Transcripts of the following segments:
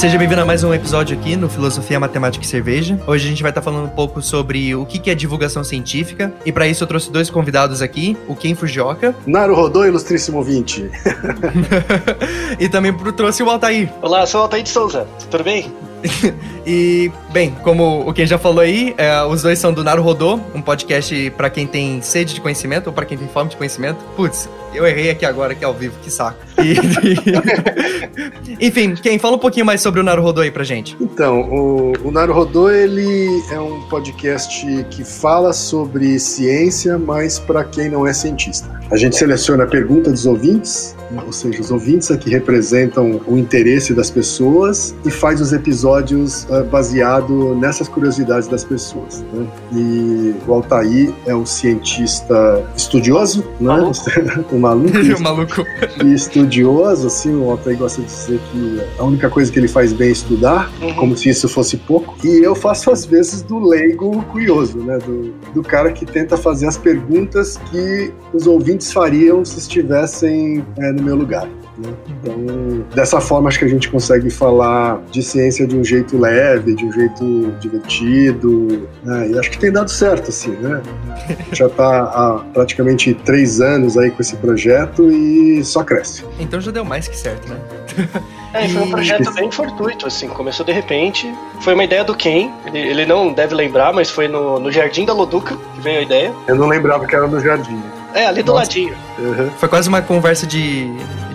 Seja bem-vindo a mais um episódio aqui no Filosofia, Matemática e Cerveja. Hoje a gente vai estar falando um pouco sobre o que é divulgação científica. E para isso eu trouxe dois convidados aqui, o Ken Fujioka. Naru Rodô, ilustríssimo 20. e também trouxe o Altair. Olá, sou o Altair de Souza. Tudo bem? e, bem, como o Ken já falou aí, é, os dois são do Naru Rodô, um podcast para quem tem sede de conhecimento ou para quem tem fome de conhecimento. Putz, eu errei aqui agora, aqui ao vivo, que saco. E, Enfim, quem fala um pouquinho mais sobre o Naruhodô aí pra gente. Então, o, o Naruhodô, ele é um podcast que fala sobre ciência, mas para quem não é cientista. A gente seleciona a pergunta dos ouvintes, ou seja, os ouvintes aqui representam o interesse das pessoas e faz os episódios uh, baseado nessas curiosidades das pessoas. Né? E o Altair é um cientista estudioso, né? Um maluco. um maluco. E estudioso, assim, o Altair gosta de dizer que a única coisa que ele faz bem é estudar, uhum. como se isso fosse pouco. E eu faço às vezes do leigo curioso, né? Do, do cara que tenta fazer as perguntas que os ouvintes fariam se estivessem é, no meu lugar. Né? Então, dessa forma, acho que a gente consegue falar de ciência de um jeito leve, de um jeito divertido, né? e acho que tem dado certo, assim, né? Já está há praticamente três anos aí com esse projeto e só cresce. Então já deu mais que certo, né? É, foi um projeto bem fortuito, assim, começou de repente. Foi uma ideia do Ken, ele, ele não deve lembrar, mas foi no, no Jardim da Loduca que veio a ideia. Eu não lembrava que era no Jardim. É, ali do Nossa. ladinho. Uhum. Foi quase uma conversa de,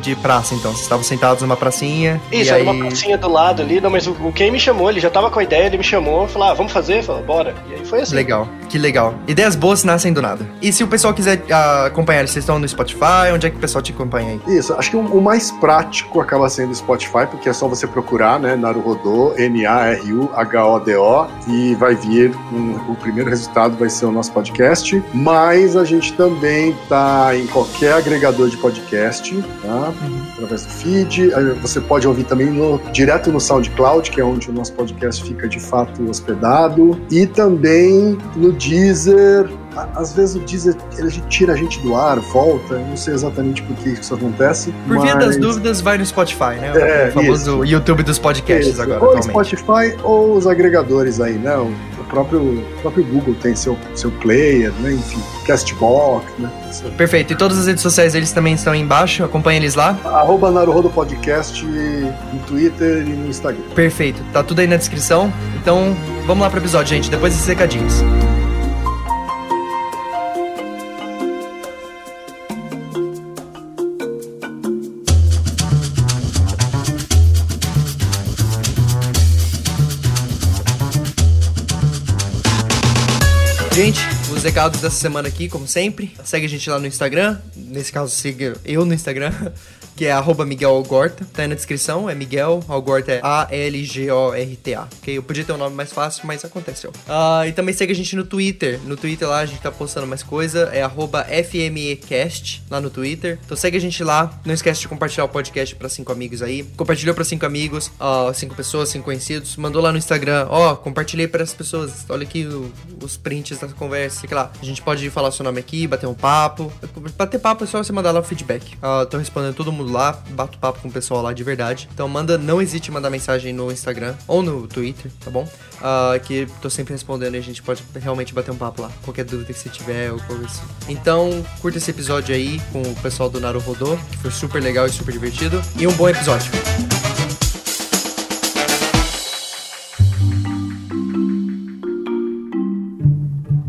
de praça, então. Vocês estavam sentados numa pracinha. Isso, era aí... uma pracinha do lado ali, não, mas o, o Ken me chamou, ele já tava com a ideia, ele me chamou, falou, ah, vamos fazer? Falou, bora. E aí foi assim. Legal, que legal. Ideias boas nascem do nada. E se o pessoal quiser uh, acompanhar, vocês estão no Spotify? Onde é que o pessoal te acompanha aí? Isso, acho que o, o mais prático acaba sendo o Spotify, porque é só você procurar, né, Naruhodô, N-A-R-U-H-O-D-O, e vai vir, um, o primeiro resultado vai ser o nosso podcast, mas a gente também tá em qualquer agregador de podcast, tá? Uhum. Através do feed, você pode ouvir também no, direto no SoundCloud, que é onde o nosso podcast fica de fato hospedado, e também no Deezer, às vezes o Deezer ele tira a gente do ar, volta, não sei exatamente por que isso acontece. Por via das dúvidas, vai no Spotify, né? É, o famoso isso. YouTube dos podcasts isso. agora. Ou Spotify ou os agregadores aí, né? O próprio, o próprio Google tem seu, seu player, né? Enfim, Castbox, né? Perfeito. E todas as redes sociais eles também estão aí embaixo, acompanha eles lá. Arroba Naruhodo Podcast no Twitter e no Instagram. Perfeito. Tá tudo aí na descrição. Então, vamos lá pro episódio, gente, depois desses recadinhos. Gente, os recados dessa semana aqui, como sempre. Segue a gente lá no Instagram. Nesse caso, siga eu no Instagram que é arroba Miguel Algorta, tá aí na descrição, é Miguel, Algorta é A-L-G-O-R-T-A, ok? Eu podia ter um nome mais fácil, mas aconteceu. Uh, e também segue a gente no Twitter, no Twitter lá a gente tá postando mais coisa, é arroba FMEcast, lá no Twitter. Então segue a gente lá, não esquece de compartilhar o podcast para cinco amigos aí. Compartilhou para cinco amigos, uh, cinco pessoas, cinco conhecidos, mandou lá no Instagram, ó, oh, compartilhei para as pessoas, olha aqui o, os prints da conversa, sei lá. A gente pode falar seu nome aqui, bater um papo. Bater papo é só você mandar lá o feedback. Uh, tô respondendo todo mundo lá, bato papo com o pessoal lá de verdade. Então manda, não hesite em mandar mensagem no Instagram ou no Twitter, tá bom? Uh, que tô sempre respondendo e a gente pode realmente bater um papo lá. Qualquer dúvida que você tiver ou coisa assim. Então, curta esse episódio aí com o pessoal do Naruhodô, que foi super legal e super divertido. E um bom episódio.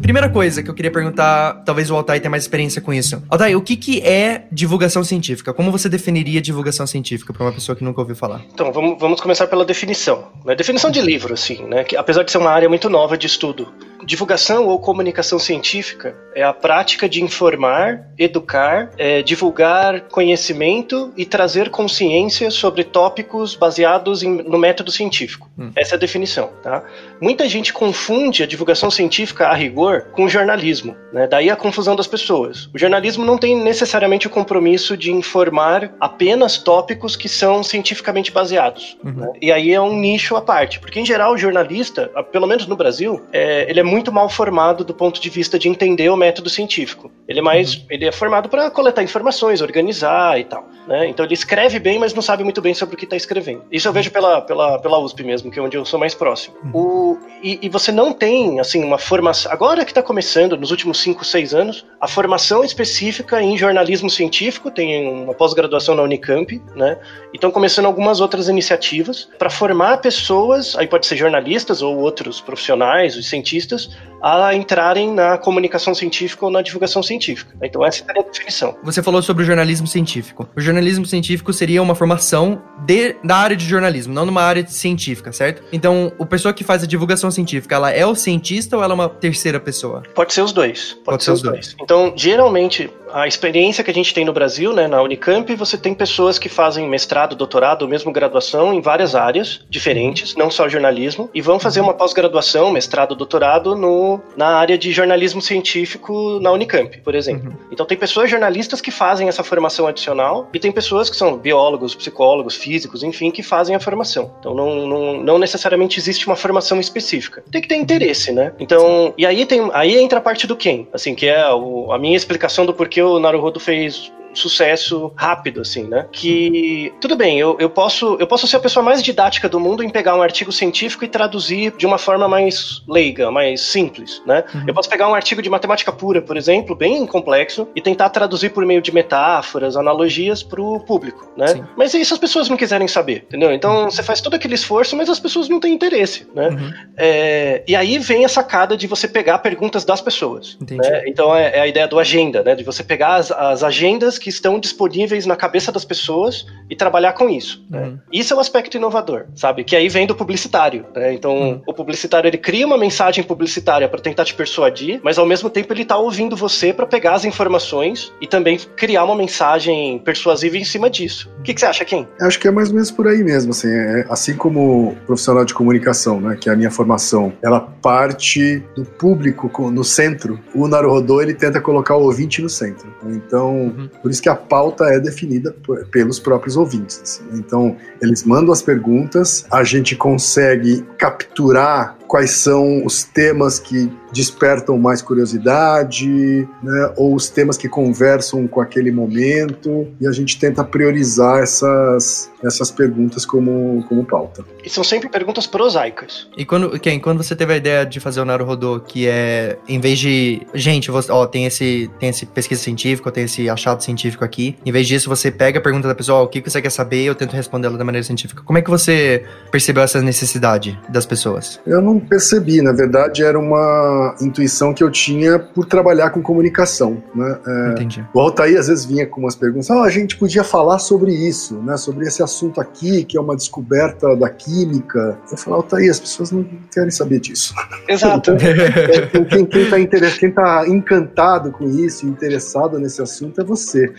Primeira coisa que eu queria perguntar, talvez o Altai tenha mais experiência com isso. Altai, o que, que é divulgação científica? Como você definiria divulgação científica para uma pessoa que nunca ouviu falar? Então, vamos, vamos começar pela definição. Né? Definição de livro, assim, né? Que, apesar de ser uma área muito nova de estudo. Divulgação ou comunicação científica é a prática de informar, educar, é, divulgar conhecimento e trazer consciência sobre tópicos baseados em, no método científico. Hum. Essa é a definição. Tá? Muita gente confunde a divulgação científica a rigor com jornalismo. Né? Daí a confusão das pessoas. O jornalismo não tem necessariamente o compromisso de informar apenas tópicos que são cientificamente baseados. Uhum. Né? E aí é um nicho à parte, porque em geral o jornalista, pelo menos no Brasil, é, ele é muito mal formado do ponto de vista de entender o método científico. Ele é mais, uhum. ele é formado para coletar informações, organizar e tal. Né? Então ele escreve bem, mas não sabe muito bem sobre o que está escrevendo. Isso eu vejo pela, pela, pela USP mesmo, que é onde eu sou mais próximo. Uhum. O, e, e, você não tem, assim, uma formação. Agora que está começando, nos últimos 5, 6 anos, a formação específica em jornalismo científico, tem uma pós-graduação na Unicamp, né? E estão começando algumas outras iniciativas para formar pessoas, aí pode ser jornalistas ou outros profissionais, os cientistas, a entrarem na comunicação científica ou na divulgação científica. Então essa é a definição. Você falou sobre o jornalismo científico. O jornalismo científico seria uma formação de, da área de jornalismo, não numa área científica, certo? Então, o pessoa que faz a divulgação científica, ela é o cientista ou ela é uma terceira pessoa? Pode ser os dois. Pode, Pode ser, ser, os dois. dois. Então, geralmente, a experiência que a gente tem no Brasil, né, na Unicamp, você tem pessoas que fazem mestrado, doutorado ou mesmo graduação em várias áreas diferentes, não só jornalismo, e vão fazer uma pós-graduação, mestrado, doutorado no, na área de jornalismo científico na Unicamp, por exemplo. Uhum. Então tem pessoas jornalistas que fazem essa formação adicional e tem pessoas que são biólogos, psicólogos, físicos, enfim, que fazem a formação. Então não, não, não necessariamente existe uma formação específica. Tem que ter interesse, né? Então, e aí tem aí entra a parte do quem, assim, que é o, a minha explicação do porquê o Naruhodo fez sucesso rápido, assim, né? Que tudo bem, eu, eu, posso, eu posso ser a pessoa mais didática do mundo em pegar um artigo científico e traduzir de uma forma mais leiga, mais simples, né? Uhum. Eu posso pegar um artigo de matemática pura, por exemplo, bem complexo, e tentar traduzir por meio de metáforas, analogias para o público, né? Sim. Mas e se as pessoas não quiserem saber, entendeu? Então uhum. você faz todo aquele esforço, mas as pessoas não têm interesse, né? Uhum. É, e aí vem a sacada de você pegar perguntas das pessoas. Né? Então é, é, a ideia do agenda, né? De você pegar as, as agendas que estão disponíveis na cabeça das pessoas e trabalhar com isso. Né? Uhum. Isso é o um aspecto inovador, sabe? Que aí vem do publicitário. Né? Então, uhum. o publicitário ele cria uma mensagem publicitária para tentar te persuadir, mas ao mesmo tempo ele está ouvindo você para pegar as informações e também criar uma mensagem persuasiva em cima disso. O que, que, você acha, Kim? Acho que é mais ou menos por aí mesmo. Assim, é, assim como profissional de comunicação, né, que é a minha formação, ela parte do público no centro. O Naruhodô ele tenta colocar o ouvinte no centro. Então, uhum. por isso que a pauta é definida pelos próprios ouvintes. Assim. Então, eles mandam as perguntas, a gente consegue capturar quais são os temas que despertam mais curiosidade, né, ou os temas que conversam com aquele momento, e a gente tenta priorizar essas, essas perguntas como, como pauta. E são sempre perguntas prosaicas. E quando, Ken, quando você teve a ideia de fazer o Naruhodô, que é, em vez de, gente, você, ó, tem esse, tem esse pesquisa científica, tem esse achado científico aqui, em vez disso você pega a pergunta da pessoa, ó, o que você quer saber, eu tento respondê-la da maneira científica. Como é que você percebeu essa necessidade das pessoas? Eu não percebi, na verdade era uma intuição que eu tinha por trabalhar com comunicação, né? É, Entendi. O Altair às vezes vinha com umas perguntas, ah, a gente podia falar sobre isso, né? Sobre esse assunto aqui, que é uma descoberta da química. Eu falava, Altair, as pessoas não querem saber disso. Exato. então, quem, quem, tá quem tá encantado com isso, interessado nesse assunto é você.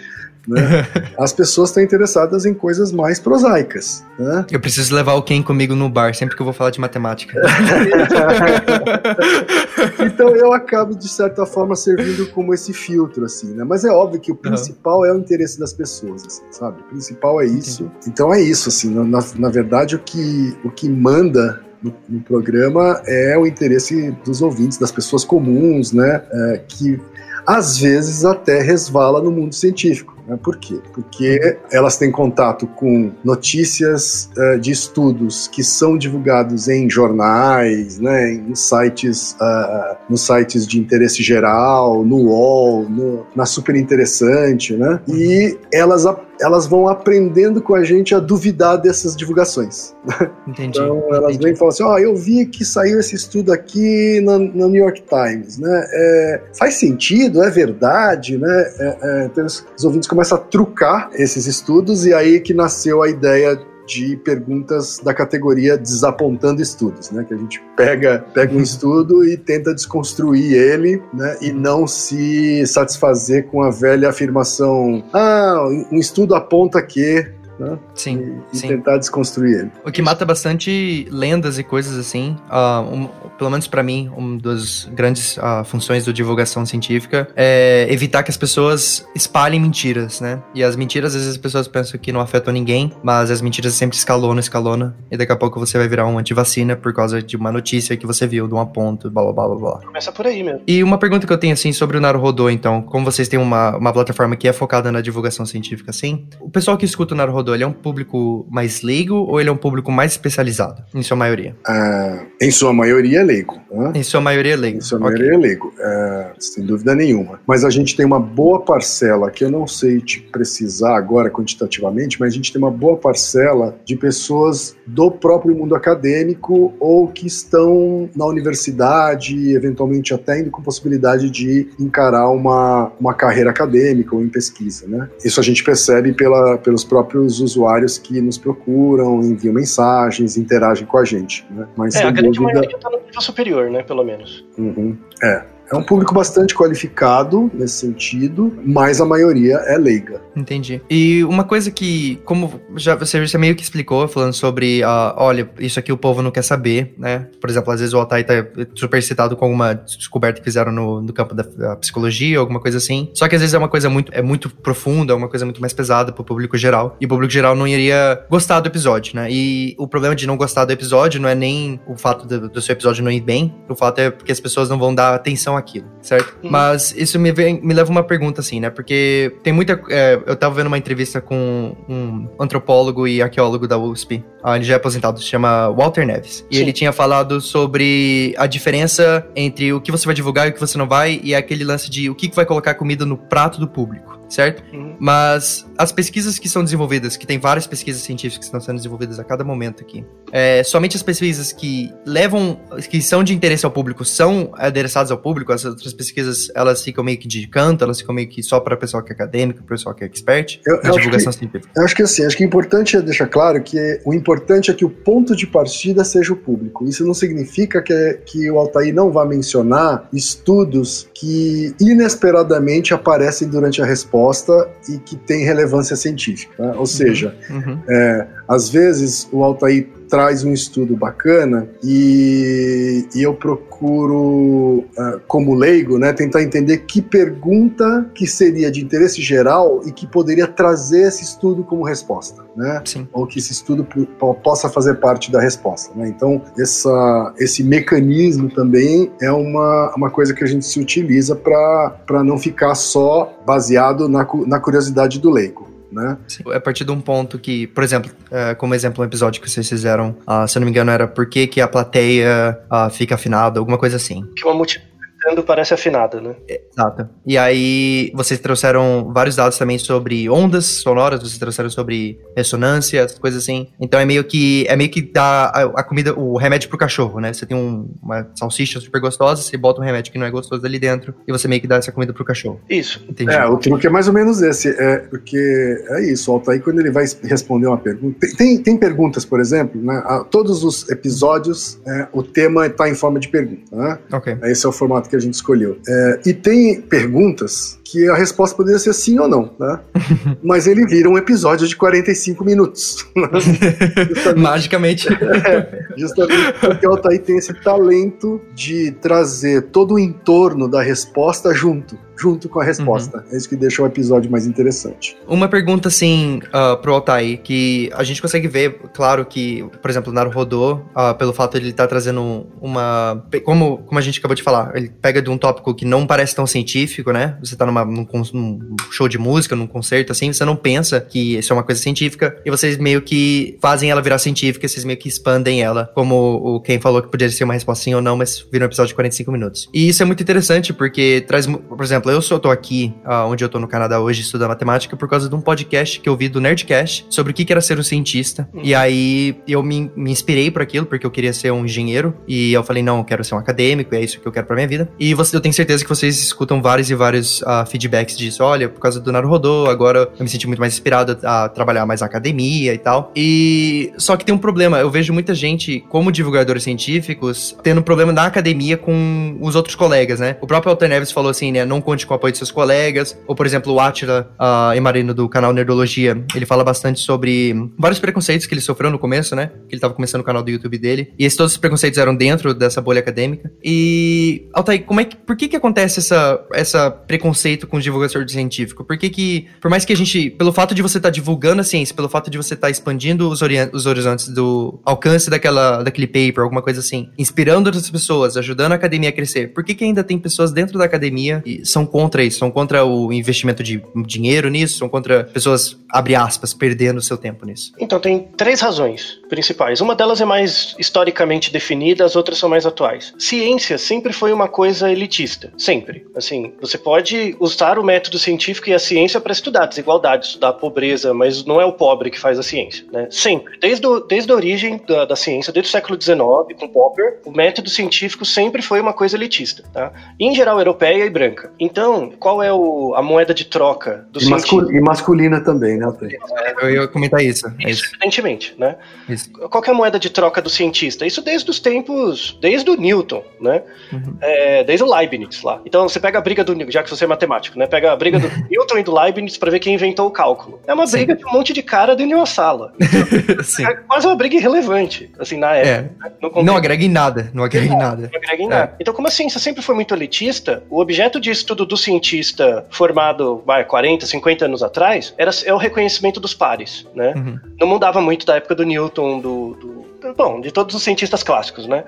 Né? As pessoas estão interessadas em coisas mais prosaicas. Né? Eu preciso levar o Ken comigo no bar sempre que eu vou falar de matemática. então eu acabo, de certa forma, servindo como esse filtro, assim, né? Mas é óbvio que o principal uhum. é o interesse das pessoas, assim, sabe? O principal é isso. Entendi. Então é isso, assim, na, na verdade o que, o que manda no, no, programa é o interesse dos ouvintes, das pessoas comuns, né? É, que às vezes até resvala no mundo científico. Né? Por quê? Porque elas têm contato com notícias uh, de estudos que são divulgados em jornais, né, em sites, uh, nos sites de interesse geral, no UOL, no, na Super Interessante, né? E elas elas vão aprendendo com a gente a duvidar dessas divulgações. Entendi. Então elas entendi. vêm e falam assim: ó, oh, eu vi que saiu esse estudo aqui no, no New York Times, né? É, faz sentido, é verdade, né? É, é, então os, ouvintes começam a trucar esses estudos e aí que nasceu a ideia de perguntas da categoria desapontando estudos, né? Que a gente pega, pega um estudo e tenta desconstruir ele, né? E não se satisfazer com a velha afirmação: ah, um estudo aponta que né? Sim, e, sim. tentar desconstruir ele. O que mata bastante lendas e coisas assim, uh, um, pelo menos para mim, uma das grandes uh, funções do divulgação científica é evitar que as pessoas espalhem mentiras, né? E as mentiras, às vezes as pessoas pensam que não afetam ninguém, mas as mentiras sempre escalonam, escalonam, e daqui a pouco você vai virar um antivacina por causa de uma notícia que você viu, de um ponto, blá blá blá blá blá. Começa por aí mesmo. E uma pergunta que eu tenho, assim, sobre o Naruhodô, então, como vocês têm uma, uma plataforma que é focada na divulgação científica, assim, o pessoal que escuta o Naruhodô, ele é um público mais leigo ou ele é um público mais especializado, em sua maioria? Ah, em sua maioria é leigo. Né? Em sua maioria é leigo. Em sua maioria é leigo, é, sem dúvida nenhuma. Mas a gente tem uma boa parcela, que eu não sei te precisar agora quantitativamente, mas a gente tem uma boa parcela de pessoas do próprio mundo acadêmico ou que estão na universidade, eventualmente até indo com possibilidade de encarar uma, uma carreira acadêmica ou em pesquisa, né? Isso a gente percebe pela, pelos próprios usuários que nos procuram, enviam mensagens, interagem com a gente, né? Mas é, a grande dúvida... maioria está no nível superior, né, pelo menos. Uhum. É, é um público bastante qualificado nesse sentido, mas a maioria é leiga. Entendi. E uma coisa que, como já você já meio que explicou, falando sobre, uh, olha, isso aqui o povo não quer saber, né? Por exemplo, às vezes o Altai tá super excitado com alguma descoberta que fizeram no, no campo da, da, psicologia, alguma coisa assim. Só que às vezes é uma coisa muito, é muito profunda, é uma coisa muito mais pesada pro público geral. E o público geral não iria gostar do episódio, né? E o problema de não gostar do episódio não é nem o fato do, do seu episódio não ir bem, o fato é porque as pessoas não vão dar atenção aquilo, certo? Uhum. Mas isso me, vem, me leva uma pergunta, assim, né? Porque tem muita. É, eu tava vendo uma entrevista com um antropólogo e arqueólogo da USP. Ah, ele já é aposentado, se chama Walter Neves. E Sim. ele tinha falado sobre a diferença entre o que você vai divulgar e o que você não vai, e aquele lance de o que vai colocar comida no prato do público certo? Uhum. Mas as pesquisas que são desenvolvidas, que tem várias pesquisas científicas que estão sendo desenvolvidas a cada momento aqui, é, somente as pesquisas que levam, que são de interesse ao público, são adereçadas ao público, as outras pesquisas, elas ficam meio que de canto, elas ficam meio que só para pessoal que é acadêmico, pessoal que é expert, eu, eu divulgação que, científica. Eu acho que assim, acho que o importante é deixar claro que o importante é que o ponto de partida seja o público. Isso não significa que, é, que o Altair não vá mencionar estudos que inesperadamente aparecem durante a resposta e que têm relevância científica. Né? Ou uhum. seja, uhum. É, às vezes o Altair traz um estudo bacana e, e eu procuro, uh, como leigo, né, tentar entender que pergunta que seria de interesse geral e que poderia trazer esse estudo como resposta, né? Sim. Ou que esse estudo possa fazer parte da resposta, né? Então, essa, esse mecanismo também é uma, uma coisa que a gente se utiliza para não ficar só baseado na, na curiosidade do leigo né? Sim. A partir de um ponto que, por exemplo, é, como exemplo, um episódio que vocês fizeram, uh, se eu não me engano, era por que, que a plateia uh, fica afinada, alguma coisa assim. Que uma multidão gritando parece afinada, né? Exato. E aí vocês trouxeram vários dados também sobre ondas sonoras, vocês trouxeram sobre ressonância, coisas assim. Então é meio que é meio que dá a, a comida, o remédio pro cachorro, né? Você tem um, uma salsicha super gostosa, você bota um remédio que não é gostoso ali dentro e você meio que dá essa comida pro cachorro. Isso. Entendi. É, o truque é mais ou menos esse, é porque é isso, o Altair quando ele vai responder uma pergunta, tem, tem, tem perguntas, por exemplo, né? A, todos os episódios, é, o tema está em forma de pergunta, né? Ok. Esse é o formato que a gente escolheu. É, e tem perguntas que a resposta poderia ser sim ou não, né? Mas ele vira um episódio de 45 minutos. Magicamente. É, justamente porque o Altair tem esse talento de trazer todo o entorno da resposta junto junto com a resposta. Uhum. É isso que deixa o episódio mais interessante. Uma pergunta, assim, uh, pro Altair, que a gente consegue ver, claro que, por exemplo, o Naruhodô, uh, pelo fato de ele estar tá trazendo uma... Como, como a gente acabou de falar, ele pega de um tópico que não parece tão científico, né? Você tá numa, num, num show de música, num concerto, assim, você não pensa que isso é uma coisa científica, e vocês meio que fazem ela virar científica, vocês meio que expandem ela, como o quem falou que poderia ser uma resposta sim ou não, mas vira um episódio de 45 minutos. E isso é muito interessante, porque traz, por exemplo, exemplo, eu só tô aqui, uh, onde eu tô no Canadá hoje, estudando matemática, por causa de um podcast que eu vi do Nerdcast sobre o que era ser um cientista. Uhum. E aí eu me, me inspirei por aquilo, porque eu queria ser um engenheiro. E eu falei, não, eu quero ser um acadêmico, é isso que eu quero pra minha vida. E você, eu tenho certeza que vocês escutam vários e vários uh, feedbacks disso. Olha, por causa do Naruhodô, agora eu me senti muito mais inspirado a trabalhar mais na academia e tal. E só que tem um problema, eu vejo muita gente, como divulgadores científicos, tendo problema na academia com os outros colegas, né? O próprio Alter Neves falou assim, né? Não conte com o apoio de seus colegas. Ou, por exemplo, o Atila uh, Emarino do canal Nerdologia, ele fala bastante sobre vários preconceitos que ele sofreu no começo, né? Que ele tava começando o canal do YouTube dele. E esses, todos os preconceitos eram dentro dessa bolha acadêmica. E, Altair, como é que, por que que acontece essa, essa preconceito com o divulgador científico? Por que que, por mais que a gente, pelo fato de você estar tá divulgando a ciência, pelo fato de você estar tá expandindo os, os horizontes do alcance daquela, daquele paper, alguma coisa assim, inspirando outras pessoas, ajudando a academia a crescer, por que que ainda tem pessoas dentro da academia e são contra isso? São contra o investimento de dinheiro nisso? São contra pessoas, abre aspas, perdendo seu tempo nisso? Então, tem três razões principais. Uma delas é mais historicamente definida, as outras são mais atuais. Ciência sempre foi uma coisa elitista, sempre. Assim, você pode usar o método científico e a ciência para estudar desigualdade, estudar pobreza, mas não é o pobre que faz a ciência, né? Sempre. Desde, o, desde a origem da, da ciência, desde o século XIX, com Popper, o método científico sempre foi uma coisa elitista, tá? em geral, europeia e branca. Então, qual é o, a moeda de troca do e, mascul e masculina também, né, Eu ia comentar isso. É isso, isso. evidentemente, né? Isso. Qual é a moeda de troca do cientista? Isso desde os tempos, desde o Newton, né? Uhum. É, desde o Leibniz lá. Então, você pega a briga do, já que você é matemático, né? Pega a briga do Newton e do Leibniz para ver quem inventou o cálculo. É uma briga Sim. de um monte de cara dentro de uma sala. Então, é quase uma briga irrelevante, assim, na época. É. Né? Não, não, agrega em nada, não agrega em nada. Não agrega em nada. É. Então, como a ciência sempre foi muito elitista, o objeto de estudo do cientista formado vai, 40, 50 anos atrás era, é o reconhecimento dos pares, né? Uhum. Não mudava muito da época do Newton, do, do, bom, de todos os cientistas clássicos, né?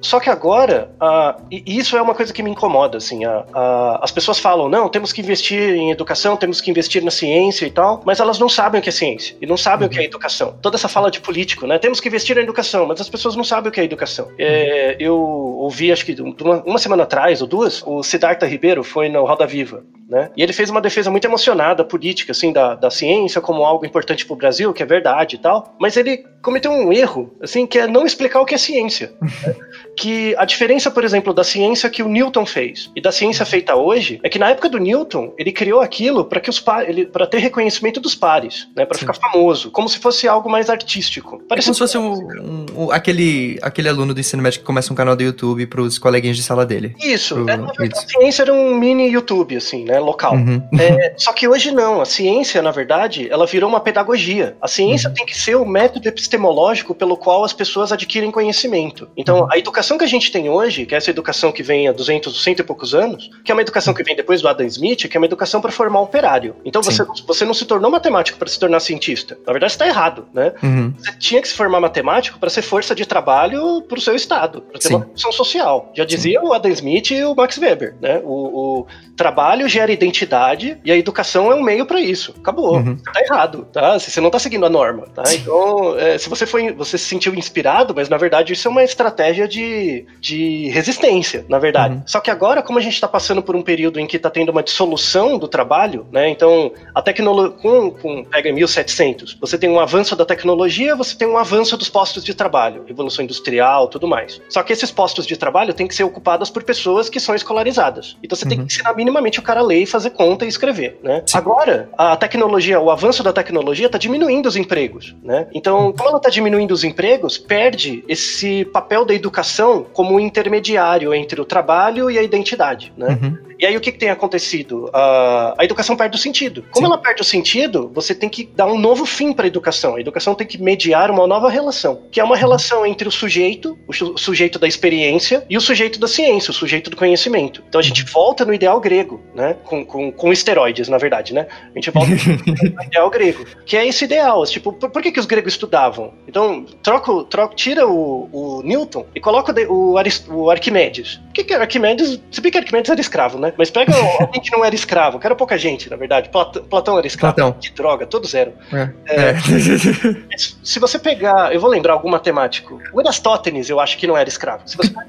Só que agora, uh, e isso é uma coisa que me incomoda, assim, uh, uh, as pessoas falam, não, temos que investir em educação, temos que investir na ciência e tal, mas elas não sabem o que é ciência e não sabem uhum. o que é educação. Toda essa fala de político, né, temos que investir na educação, mas as pessoas não sabem o que é educação. É, eu ouvi, acho que uma, uma, semana atrás ou duas, o Siddhartha Ribeiro foi no Roda Viva, né, e ele fez uma defesa muito emocionada política, assim, da, da ciência como algo importante para o Brasil, que é verdade e tal, mas ele cometeu um erro, assim, que é não explicar o que é ciência. Né? que a diferença, por exemplo, da ciência que o Newton fez e da ciência feita hoje é que na época do Newton ele criou aquilo para que os para ter reconhecimento dos pares, né, para ficar famoso, como se fosse algo mais artístico. Parece é como se fosse um, um, aquele aquele aluno do ensino médio que começa um canal do YouTube para os coleguinhas de sala dele. Isso. Pro... É, a ciência era um mini YouTube assim, né, local. Uhum. É, só que hoje não. A ciência, na verdade, ela virou uma pedagogia. A ciência uhum. tem que ser o método epistemológico pelo qual as pessoas adquirem conhecimento. Então, uhum. a educação que a gente tem hoje, que é essa educação que vem há 200, cento e poucos anos, que é uma educação que vem depois do Adam Smith, que é uma educação para formar operário. Então você, você não se tornou matemático para se tornar cientista. Na verdade, está errado, né? Uhum. Você tinha que se formar matemático para ser força de trabalho para o seu estado, para ter Sim. uma função social. Já dizia Sim. o Adam Smith e o Max Weber, né? O, o, trabalho gera identidade e a educação é um meio para isso. Acabou. Uhum. Tá errado, tá? Você não está seguindo a norma, tá? Então, é, se você foi, você se sentiu inspirado, mas na verdade isso é uma estratégia de de, resistência, na verdade. Uhum. Só que agora, como a gente está passando por um período em que está tendo uma dissolução do trabalho, né? Então, a tecnologia, com, com, pega 1700, você tem um avanço da tecnologia, você tem um avanço dos postos de trabalho, revolução industrial, tudo mais. Só que esses postos de trabalho têm que ser ocupados por pessoas que são escolarizadas. Então, você uhum. tem que ensinar minimamente o cara a ler, fazer conta e escrever, né? Sim. Agora, a tecnologia, o avanço da tecnologia está diminuindo os empregos, né? Então, como ela está diminuindo os empregos, perde esse papel da educação como intermediário entre o trabalho e a identidade, né? Uhum. E aí o que, que tem acontecido? Uh, a educação perde o sentido. Como Sim. ela perde o sentido, você tem que dar um novo fim para a educação. A educação tem que mediar uma nova relação, que é uma relação entre o sujeito, o sujeito da experiência, e o sujeito da ciência, o sujeito do conhecimento. Então a gente volta no ideal grego, né? Com, com, com esteroides, na verdade, né? A gente volta no ideal grego, que é esse ideal. Tipo, por, por que, que os gregos estudavam? Então, troca, troca, tira o, o Newton e coloca o, o Arquimedes. O que, que era Arquimedes? Se bem que Arquimedes era escravo, né? Mas pega alguém que não era escravo, que era pouca gente, na verdade. Platão, Platão era escravo. Platão. Que droga, todos eram. É. É, é. se você pegar, eu vou lembrar algum matemático. O Erastótenes, eu acho que não era escravo.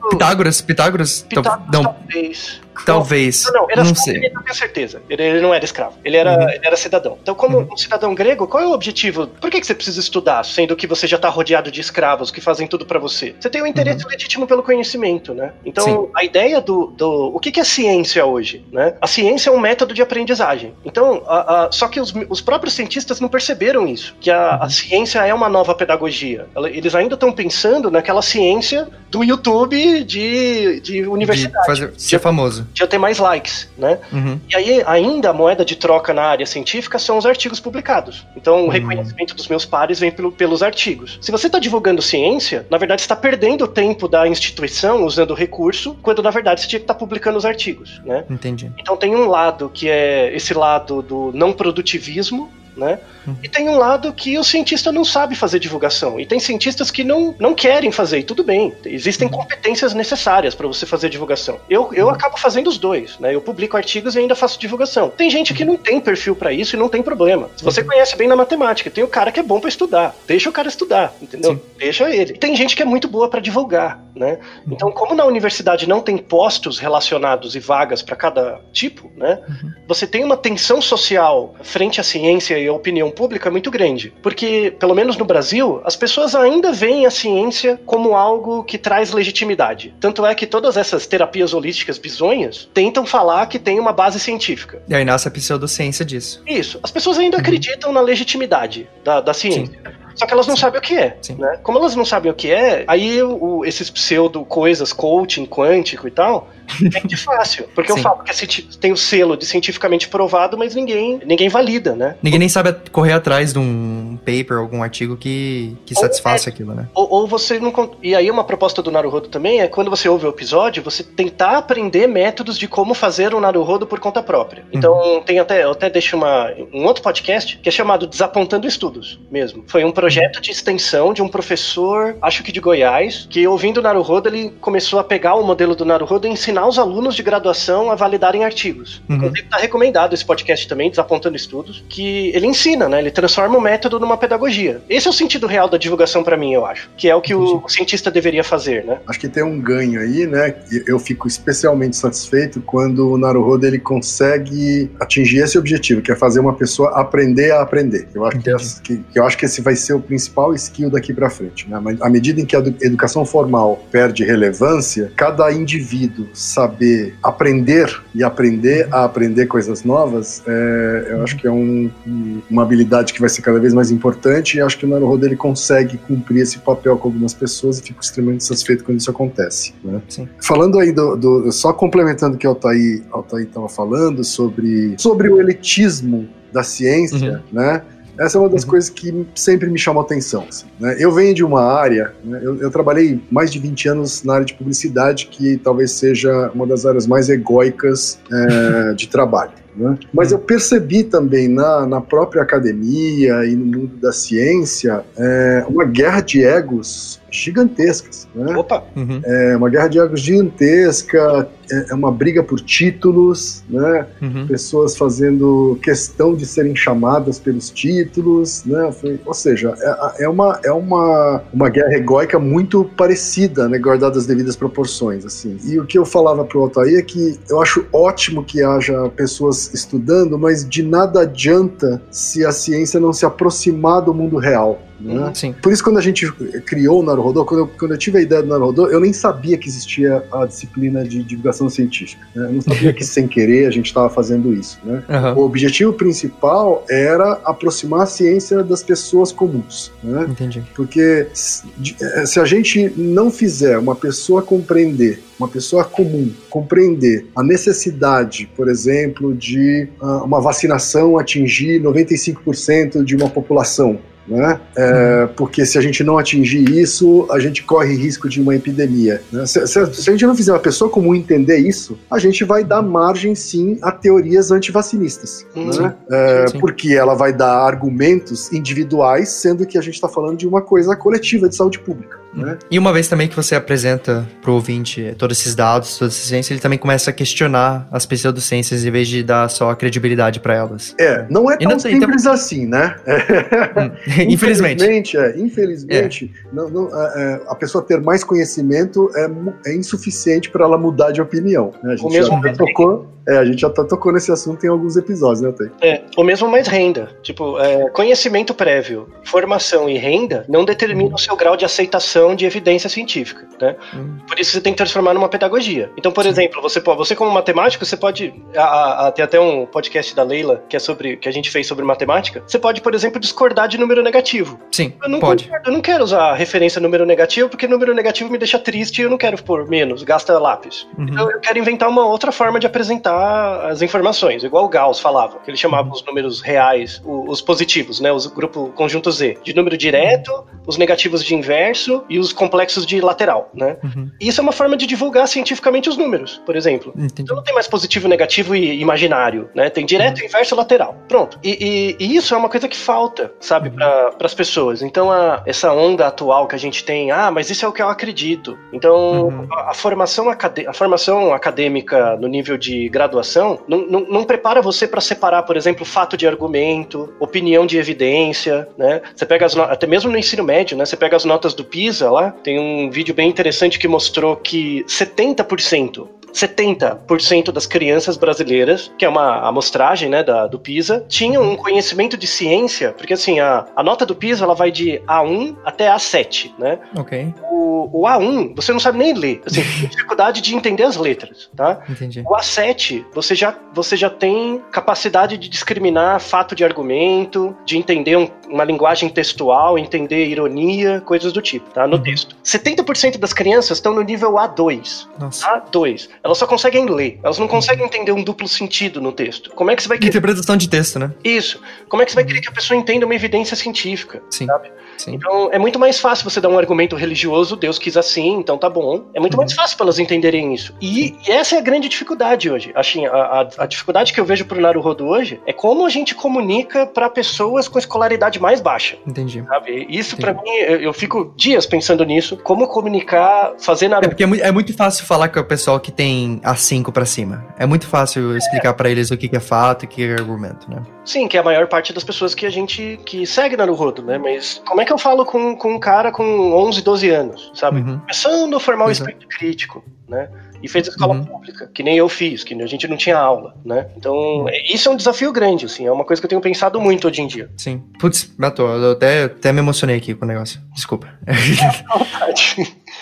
Pitágoras, Pitágoras, Pitágoras não. talvez. Talvez. Não, não, era não sei. Ele não tenho certeza. Ele, ele, não era escravo. Ele era, uhum. ele era cidadão. Então, como uhum. um cidadão grego, qual é o objetivo? Por que, que você precisa estudar, sendo que você já está rodeado de escravos que fazem tudo para você? Você tem um interesse uhum. legítimo pelo conhecimento, né? Então, Sim. a ideia do, do. O que, que é ciência hoje? Né? A ciência é um método de aprendizagem. Então, a, a, só que os, os próprios cientistas não perceberam isso, que a, a uhum. ciência é uma nova pedagogia. Eles ainda estão pensando naquela ciência do YouTube de, de universidade. De fazer, ser famoso. Famoso. Podia ter mais likes, né? Uhum. E aí, ainda a moeda de troca na área científica são os artigos publicados. Então, o reconhecimento dos meus pares vem pelo- pelos artigos. Se você está divulgando ciência, na verdade, você está perdendo o tempo da instituição usando o recurso, quando na verdade você tinha que estar publicando os artigos, né? Entendi. Então tem um lado que é esse lado do não produtivismo, né? E tem um lado que o cientista não sabe fazer divulgação. E tem cientistas que não, não querem fazer, e tudo bem. Existem competências necessárias para você fazer divulgação. Eu, eu acabo fazendo os dois, né? Eu publico artigos e ainda faço divulgação. Tem gente que não tem perfil para isso e não tem problema. Se você conhece bem na matemática, tem o cara que é bom para estudar. Deixa o cara estudar, entendeu? Sim. Deixa ele. Tem gente que é muito boa para divulgar, né? Então, como na universidade não tem postos relacionados e vagas para cada tipo, né? Você tem uma tensão social frente à ciência e à opinião pública muito grande. Porque, pelo menos no Brasil, as pessoas ainda veem a ciência como algo que traz legitimidade. Tanto é que todas essas terapias holísticas bizonhas tentam falar que tem uma base científica. E aí nasce a pseudociência disso. Isso. As pessoas ainda acreditam na legitimidade da, da ciência. Só que elas não sabem o que é. Sim. Né? Como elas não sabem o que é, aí o- esses pseudo coisas, coaching quântico e tal, é de fácil. Porque eu Sim. falo que é tem o selo de cientificamente provado, mas ninguém, ninguém valida, né? Ninguém nem sabe correr atrás de um paper, algum artigo que, que Ou satisfaça aquilo, né? Ou, ou você não. E aí, uma proposta do Naruhodo também é quando você ouve o episódio, você tentar aprender métodos de como fazer o Naruhodo por conta própria. Então, tem até. Eu até deixo uma, um outro podcast que é chamado Desapontando Estudos mesmo. Foi um projeto de extensão de um professor, acho que de Goiás, que ouvindo o Naruhodo, ele começou a pegar o modelo do Naruhodo e ensinar os alunos de graduação a validarem artigos. Uhum. Inclusive, tá recomendado esse podcast também, Desapontando Estudos, que ele ensina, né? Ele transforma o método numa pedagogia. Esse é o sentido real da divulgação pra mim, eu acho. Que é o que o cientista deveria fazer, né? Acho que tem um ganho aí, né? E Eu fico especialmente satisfeito quando o Naruhodo ele consegue atingir esse objetivo, que é fazer uma pessoa aprender a aprender. Eu acho que, Entendi. eu acho que esse vai ser o principal skill daqui para frente. Né? Mas à medida em que a edu- educação formal perde relevância, cada indivíduo saber aprender e aprender a aprender coisas novas, é, eu acho que é um- um- uma habilidade que vai ser cada vez mais importante e acho que o Naruhodo ele consegue cumprir esse papel com algumas pessoas e fico extremamente satisfeito quando isso acontece. Né? Falando aí do, do- só complementando o que o Altair estava falando sobre, sobre o elitismo da ciência, né? Essa é uma das Uhum. coisas que sempre me chamou atenção. assim, né? Eu venho de uma área, né? eu, eu trabalhei mais de 20 anos na área de publicidade, que talvez seja uma das áreas mais egóicas eh, de trabalho. Né? Mas eu percebi também na, na própria academia e no mundo da ciência eh, uma guerra de egos gigantescas. Né? Opa! Uhum, É uma guerra de egos gigantesca, é é uma briga por títulos, né? uhum. pessoas fazendo questão de serem chamadas pelos títulos, né? Foi- ou seja, é, é uma, é uma, uma guerra egóica muito parecida, né? guardada as devidas proporções, assim. E o que eu falava pro Altair é que eu acho ótimo que haja pessoas estudando, mas de nada adianta se a ciência não se aproximar do mundo real, né? Sim. Por isso, quando a gente criou o Naruhodo, quando eu, quando eu tive a ideia do Naruhodo, eu nem sabia que existia a disciplina de divulgação científica. né? Eu não sabia que, sem querer, a gente estava fazendo isso. Né? Aham. O objetivo principal era aproximar a ciência das pessoas comuns. Né? Entendi. Porque se eh, se a gente não fizer uma pessoa compreender, uma pessoa comum compreender a necessidade, por exemplo, de ah, uma vacinação atingir 95% de uma população. Né? É, porque se a gente não atingir isso, a gente corre risco de uma epidemia. né? Se, se- se a gente não fizer uma pessoa comum entender isso, a gente vai dar margem sim a teorias antivacinistas. Hum, né? É, Sim. porque ela vai dar argumentos individuais, sendo que a gente está falando de uma coisa coletiva de saúde pública. Né? E uma vez também que você apresenta pro ouvinte todos esses dados, toda essa ciência, ele também começa a questionar as pseudociências em vez de dar só a credibilidade pra elas. É, não é tão não tem- simples assim, né? Hum, Infelizmente. Infelizmente, é, infelizmente não- não, é, é, a pessoa ter mais conhecimento é, é insuficiente para ela mudar de opinião. né? A O gente mesmo já tocou, É, a gente já tá tocou nesse assunto em alguns episódios, né, Tem? É, ou mesmo mais renda. Tipo, é, conhecimento prévio, formação e renda não determinam o seu grau de aceitação de evidência científica, né? Hum. Por isso você tem que transformar numa pedagogia. Então, por exemplo, você pode, você como matemático, você pode, a- a- tem até um podcast da Leila que é sobre, que a gente fez sobre matemática. Você pode, por exemplo, discordar de número negativo. Sim, Eu não pode. concordo, eu não quero usar referência número negativo, porque número negativo me deixa triste e eu não quero pôr menos, gasta lápis. Uhum. Então eu quero inventar uma outra forma de apresentar as informações, igual o Gauss falava, que ele chamava Uhum. os números reais, os positivos, né, os grupo conjunto Z, de número direto, os negativos de inverso e os complexos de lateral, né? Uhum. E isso é uma forma de divulgar cientificamente os números, por exemplo. Entendi. Então não tem mais positivo, negativo e imaginário, né? Tem direto, inverso, lateral. Pronto. E, e- e isso é uma coisa que falta, sabe, para as pessoas. Então a- essa onda atual que a gente tem, ah, mas isso é o que eu acredito. Então Uhum. a, a formação a formação acadêmica no nível de graduação não, não, não prepara você para separar, por exemplo, fato de argumento, opinião de evidência, né? Você pega as até mesmo no ensino médio, né? Você pega as notas do PISA lá, tem um vídeo bem interessante que mostrou que 70% 70% das crianças brasileiras, que é uma amostragem né, da, do PISA, tinham um conhecimento de ciência, porque assim, a, a nota do PISA ela vai de A1 até A7, né? Ok, O, o A1, você não sabe nem ler, assim, tem dificuldade de entender as letras, tá? entendi. O A7, você já, você já tem capacidade de discriminar fato de argumento, de entender um- uma linguagem textual, entender ironia, coisas do tipo, tá? No Uhum. texto. 70% das crianças estão no nível A2. Nossa. A2. Elas só conseguem ler, elas não conseguem entender um duplo sentido no texto. Como é que você vai querer Interpretação de texto, né? isso? Como é que você vai querer que a pessoa entenda uma evidência científica? Sim. Sabe? Sim. Então é muito mais fácil você dar um argumento religioso, Deus quis assim, então tá bom. É muito mais fácil para elas entenderem isso. E, e essa é a grande dificuldade hoje. Assim, a, a, a dificuldade que eu vejo pro Naruhodo hoje é como a gente comunica para pessoas com escolaridade mais baixa. Entendi. Sabe? Isso pra mim, eu, eu fico dias pensando nisso. Como comunicar, fazer É Naruhodo. porque é muito, é muito fácil falar com o pessoal que tem A5 pra cima. É muito fácil explicar pra eles o que que é fato e o que é argumento, né? Sim, que é a maior parte das pessoas que a gente que segue Naruhodo, né? Mas como é que eu falo com, com um cara com 11, 12 anos, sabe? Uhum. Começando a formar o Exato. espírito crítico, né? E fez escola Uhum. pública, que nem eu fiz, que a gente não tinha aula, né? Então, é- isso é um desafio grande, assim, é uma coisa que eu tenho pensado muito hoje em dia. Sim. Putz, matou. Eu até, até me emocionei aqui com o negócio. Desculpa.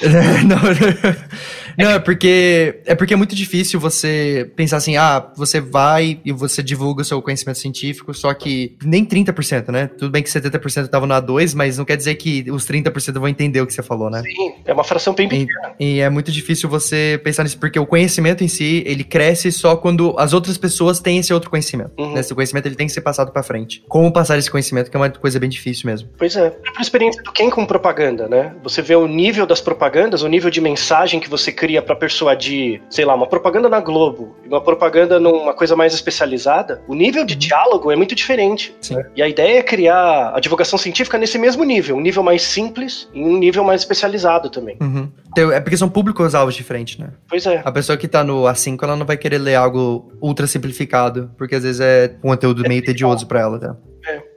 não, não, é porque é porque é muito difícil você pensar assim, ah, você vai e você divulga o seu conhecimento científico, só que nem 30%, né? Tudo bem que 70% estavam na A2, mas não quer dizer que os 30% vão entender o que você falou, né? Sim, é uma fração bem E, pequena. e é muito difícil você pensar nisso, porque o conhecimento em si, ele cresce só quando as outras pessoas têm esse outro conhecimento. Uhum. né? Esse conhecimento, ele tem que ser passado pra frente. Como passar esse conhecimento, que é uma coisa bem difícil mesmo. Pois é. Por experiência do quem com propaganda, né? Você vê o nível das propagandas, o nível de mensagem que você cria pra persuadir, sei lá, uma propaganda na Globo, e uma propaganda numa coisa mais especializada, o nível de diálogo é muito diferente. Né? E a ideia é criar a divulgação científica nesse mesmo nível, um nível mais simples e um nível mais especializado também. Uhum. Então, é porque são públicos-alvos diferentes, né? Pois é. A pessoa que tá no A5, ela não vai querer ler algo ultra simplificado, porque às vezes é um conteúdo meio tedioso pra ela, tá?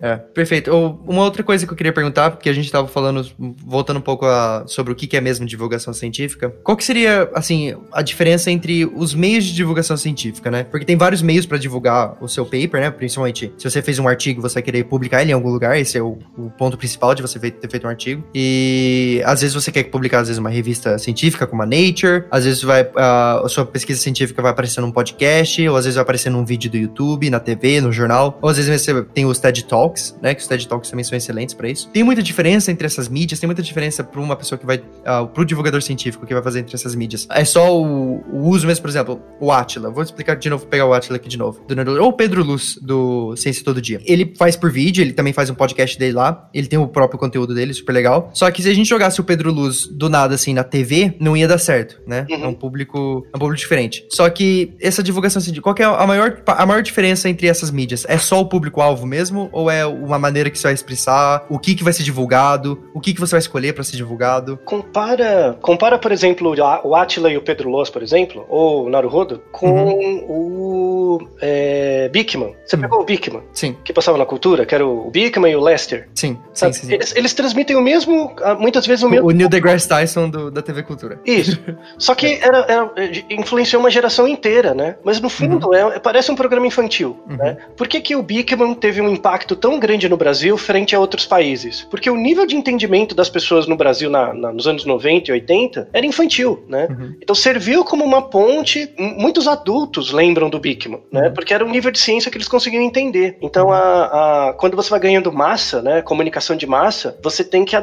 É, perfeito. Ou, uma outra coisa que eu queria perguntar, porque a gente tava falando, voltando um pouco a- sobre o que é mesmo divulgação científica, qual que seria, assim, a diferença entre os meios de divulgação científica, né? Porque tem vários meios pra divulgar o seu paper, né? Principalmente, se você fez um artigo, você vai querer publicar ele em algum lugar, esse é o, o ponto principal de você ter feito um artigo. E às vezes você quer publicar, às vezes, uma revista científica, como a Nature, às vezes vai, a, a sua pesquisa científica vai aparecer num podcast, ou às vezes vai aparecer num vídeo do YouTube, na TV, no jornal, ou às vezes você tem os Talks, né? Que os TED Talks também são excelentes pra isso. Tem muita diferença entre essas mídias, tem muita diferença pra uma pessoa que vai, uh, pro divulgador científico que vai fazer entre essas mídias. É só o, o uso mesmo, por exemplo, o Atila. Vou explicar de novo, pegar o Atila aqui de novo. Do ou o Pedro Luz, do Ciência Todo Dia. Ele faz por vídeo, ele também faz um podcast dele lá, ele tem o próprio conteúdo dele, super legal. Só que se a gente jogasse o Pedro Luz do nada, assim, na TV, não ia dar certo, né? Uhum. É um público, é um público diferente. Só que essa divulgação científica, qual que é a maior, a maior diferença entre essas mídias? É só o público-alvo mesmo? Ou é é uma maneira que você vai expressar, o que, que vai ser divulgado, o que, que você vai escolher para ser divulgado. Compara, compara, por exemplo, o Atila e o Pedro Loss, por exemplo, ou o Naruhodo, com uhum. o é, Bickman. Você uhum. pegou o Bickman? Sim. Que passava na cultura, que era o Bickman e o Lester. Sim, sim, sim, sim. Eles, eles, transmitem o mesmo, muitas vezes o mesmo... O Neil deGrasse Tyson do, da TV Cultura. Isso. Só que era, era, influenciou uma geração inteira, né? Mas no fundo, uhum. é, parece um programa infantil, uhum. né? Por que, que o Bickman teve um impacto tão grande no Brasil frente a outros países? Porque o nível de entendimento das pessoas no Brasil na, na, nos anos 90 e 80 era infantil, né? Uhum. Então serviu como uma ponte. Muitos adultos lembram do Bickman, né? Uhum. Porque era um nível de ciência que eles conseguiam entender. Então, uhum. a, a, quando você vai ganhando massa, né? Comunicação de massa, você tem que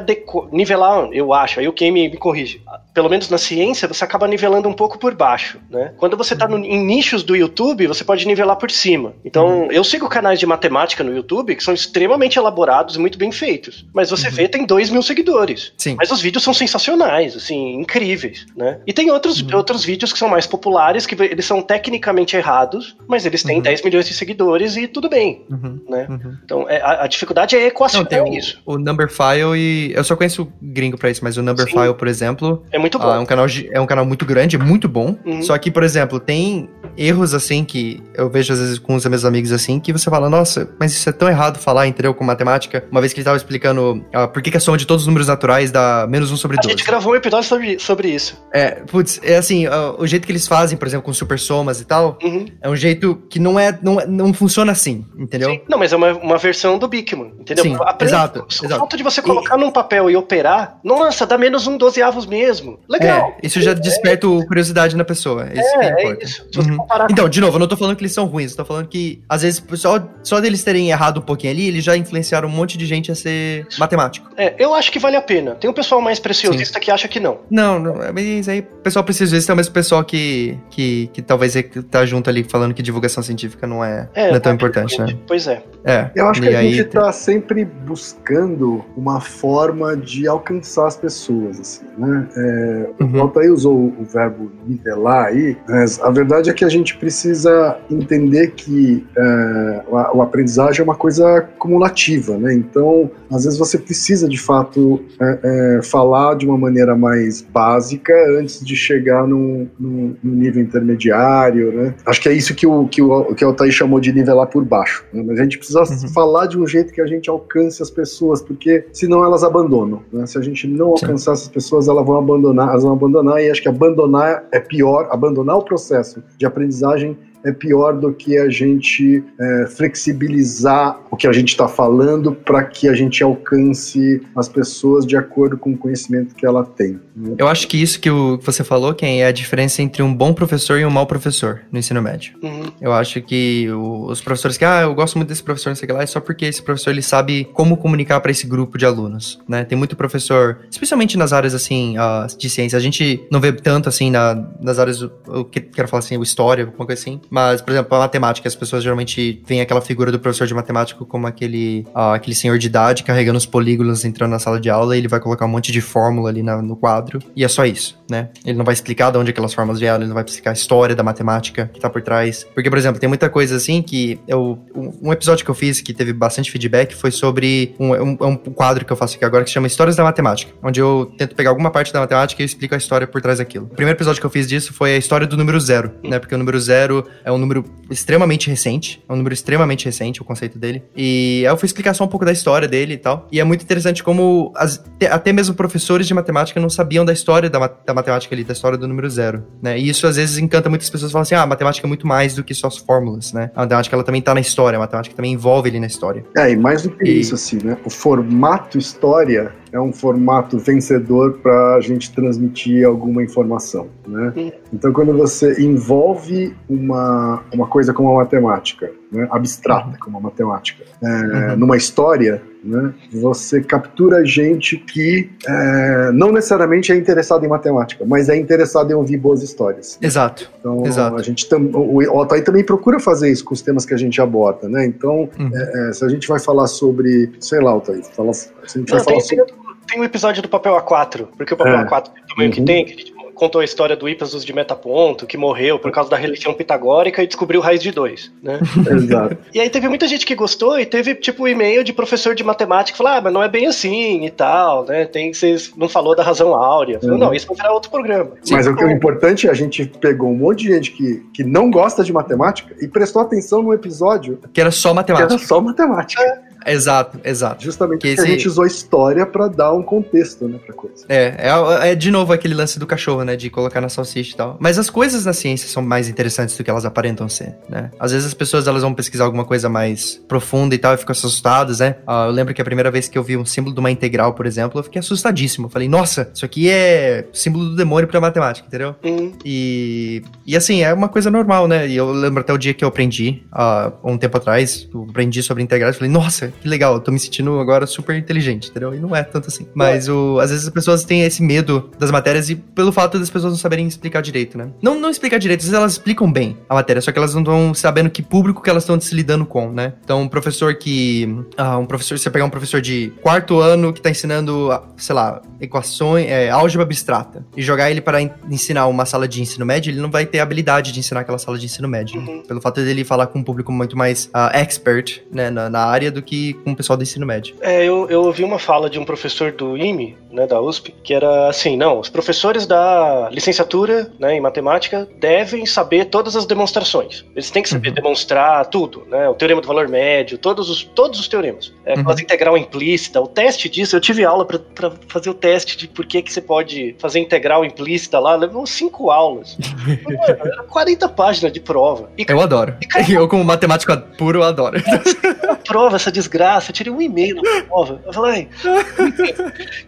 nivelar, eu acho. Aí o me, me corrige. Pelo menos na ciência, você acaba nivelando um pouco por baixo, né? Quando você está em nichos do YouTube, você pode nivelar por cima. Então, uhum. eu sigo canais de matemática no YouTube que são extremamente elaborados e muito bem feitos. Mas você uhum. vê, tem 2 mil seguidores. Sim. Mas os vídeos são sensacionais, assim, incríveis, né? E tem outros, uhum. outros vídeos que são mais populares, que eles são tecnicamente errados, mas eles têm uhum. 10 milhões de seguidores e tudo bem, uhum. né? Uhum. Então, é, a, a, dificuldade é equacionar Não, isso. O, o Number File e... Eu só conheço o gringo pra isso, mas o Number Sim. File, por exemplo... É muito bom. Ah, é, um canal, é um canal muito grande, é muito bom. Uhum. Só que, por exemplo, tem erros, assim, que eu vejo às vezes com os meus amigos, assim, que você fala, nossa, mas isso é tão errado falar, entendeu? Com matemática. Uma vez que ele tava explicando uh, por que, que, a soma de todos os números naturais dá menos um sobre 12. A gente gravou um episódio sobre, sobre isso. É, putz, é assim, uh, o jeito que eles fazem, por exemplo, com super somas e tal, uhum. é um jeito que não é, não, não funciona assim, entendeu? Sim. Não, mas é uma, uma versão do Bigman, entendeu? Sim, Aprende, exato. O exato. fato de você colocar e... num papel e operar, nossa, dá menos um dozeavos mesmo. Legal. É, isso já desperta é, curiosidade na pessoa. É, isso é, é isso. Uhum. Então, de novo, eu não tô falando que eles são ruins, eu tô falando que, às vezes, só, só deles terem errado um pouquinho ali, eles já influenciaram um monte de gente a ser matemático. É, eu acho que vale a pena. Tem um pessoal mais preciosista Sim. que acha que não. Não, não, mas aí, o pessoal preciosista é o mesmo pessoal que, que, que talvez tá junto ali falando que divulgação científica não é, é, não é tão importante, né? Pois é. É. Eu acho que a gente tá sempre buscando uma forma de alcançar as pessoas, assim, né? É, uhum. O Altair usou o verbo nivelar aí, mas a verdade é que a gente precisa entender que é, a, a aprendizagem é uma coisa cumulativa, né? Então, às vezes você precisa de fato é, é, falar de uma maneira mais básica antes de chegar num, num, num, nível intermediário, né? Acho que é isso que o que o, que o Altair chamou de nivelar por baixo. Né? Mas a gente precisa uhum. falar de um jeito que a gente alcance as pessoas, porque senão elas abandonam. Né? Se a gente não alcançar essas pessoas, elas vão abandonar, elas vão abandonar e acho que abandonar é pior, abandonar o processo de aprendizagem aprendizagem é pior do que a gente é, flexibilizar o que a gente está falando para que a gente alcance as pessoas de acordo com o conhecimento que ela tem. Né? Eu acho que isso que, o, que você falou, quem é a diferença entre um bom professor e um mau professor no ensino médio. Uhum. Eu acho que o, os professores que, ah, eu gosto muito desse professor, não sei o que lá, é só porque esse professor ele sabe como comunicar para esse grupo de alunos, né? Tem muito professor, especialmente nas áreas assim uh, de ciência, a gente não vê tanto assim na, nas áreas, eu quero falar assim, o história, alguma coisa assim, mas, por exemplo, a matemática, as pessoas geralmente veem aquela figura do professor de matemática como aquele, aquele senhor de idade carregando os polígonos, entrando na sala de aula e ele vai colocar um monte de fórmula ali na, no quadro. E é só isso, né? Ele não vai explicar de onde aquelas fórmulas vieram, ele não vai explicar a história da matemática que tá por trás. Porque, por exemplo, tem muita coisa assim que eu. Um episódio que eu fiz que teve bastante feedback foi sobre um, um, um quadro que eu faço aqui agora que se chama Histórias da Matemática, onde eu tento pegar alguma parte da matemática e explico a história por trás daquilo. O primeiro episódio que eu fiz disso foi a história do número zero, né? Porque o número zero é um número extremamente recente. É um número extremamente recente, o conceito dele. E aí eu fui explicar só um pouco da história dele e tal. E é muito interessante como as, até mesmo professores de matemática não sabiam da história da, da, matemática ali, da história do número zero, né? E isso às vezes encanta muitas pessoas falam assim: ah, a matemática é muito mais do que só as fórmulas, né? A matemática ela também tá na história, a matemática também envolve ele na história. É, e mais do que e... isso, assim, né? O formato história é um formato vencedor para a gente transmitir alguma informação, né? Então, quando você envolve uma, uma coisa como a matemática, né, abstrata como a matemática, é, uhum. numa história, né, você captura gente que é, não necessariamente é interessado em matemática, mas é interessado em ouvir boas histórias. Exato. Então, Exato. a gente tam, o, o Altair também procura fazer isso com os temas que a gente aborda, né? Então, uhum. é, é se a gente vai falar sobre, sei lá, Altair, fala, se a gente não, vai falar sobre... tem um episódio do papel A4, porque o papel é. A4 tem o tamanho uhum. que tem, que a gente contou a história do Ipasus de Metaponto, que morreu por causa da religião pitagórica e descobriu raiz de dois, né? Exato. E aí teve muita gente que gostou e teve, tipo, e-mail de professor de matemática que falou, ah, mas não é bem assim e tal, né? Tem, vocês não falou da razão áurea. Falei, Uhum. Não, isso vai virar outro programa. Mas o que é importante é a gente pegou um monte de gente que, que não gosta de matemática e prestou atenção no episódio Que era só que matemática. era só matemática. Exato, exato. Justamente Que porque a esse- gente usou história pra dar um contexto, né, pra coisa. É, é, é de novo aquele lance do cachorro, né? De colocar na salsicha e tal. Mas as coisas na ciência são mais interessantes do que elas aparentam ser, né? Às vezes as pessoas elas vão pesquisar alguma coisa mais profunda e tal e ficam assustadas, né? Ah, eu lembro que a primeira vez que eu vi um símbolo de uma integral, por exemplo, eu fiquei assustadíssimo. Eu falei, nossa, isso aqui é símbolo do demônio pra matemática, entendeu? hum, E, e assim, é uma coisa normal, né? E eu lembro até o dia que eu aprendi, há um tempo atrás, eu aprendi sobre integrais, falei, nossa, que legal, eu tô me sentindo agora super inteligente, entendeu? E não é tanto assim. Mas o, às vezes as pessoas têm esse medo das matérias e pelo fato das pessoas não saberem explicar direito, né? Não, não explicar direito, às vezes elas explicam bem a matéria, só que elas não estão sabendo que público que elas estão se lidando com, né? Então, um professor que. Ah, um professor, se você pegar um professor de quarto ano que tá ensinando, ah, sei lá, equações, é, álgebra abstrata, e jogar ele para en- ensinar uma sala de ensino médio, ele não vai ter habilidade de ensinar aquela sala de ensino médio. Uhum. Pelo fato dele falar com um público muito mais ah, expert, né, na, na área do que com o pessoal do ensino médio. É, eu, eu ouvi uma fala de um professor do IME, né, da USP, que era assim, não, os professores da licenciatura, né, em matemática devem saber todas as demonstrações. Eles têm que saber Uhum. demonstrar tudo, né, o teorema do valor médio, todos os, todos os teoremas. É, Uhum. Quase integral implícita, o teste disso, eu tive aula para fazer o teste de por que, que você pode fazer integral implícita lá, levou cinco aulas. Era 40 páginas de prova. E Eu adoro. Eu, como matemático puro, adoro. prova, essa desgraça, eu tirei um e-mail na prova. Eu falei,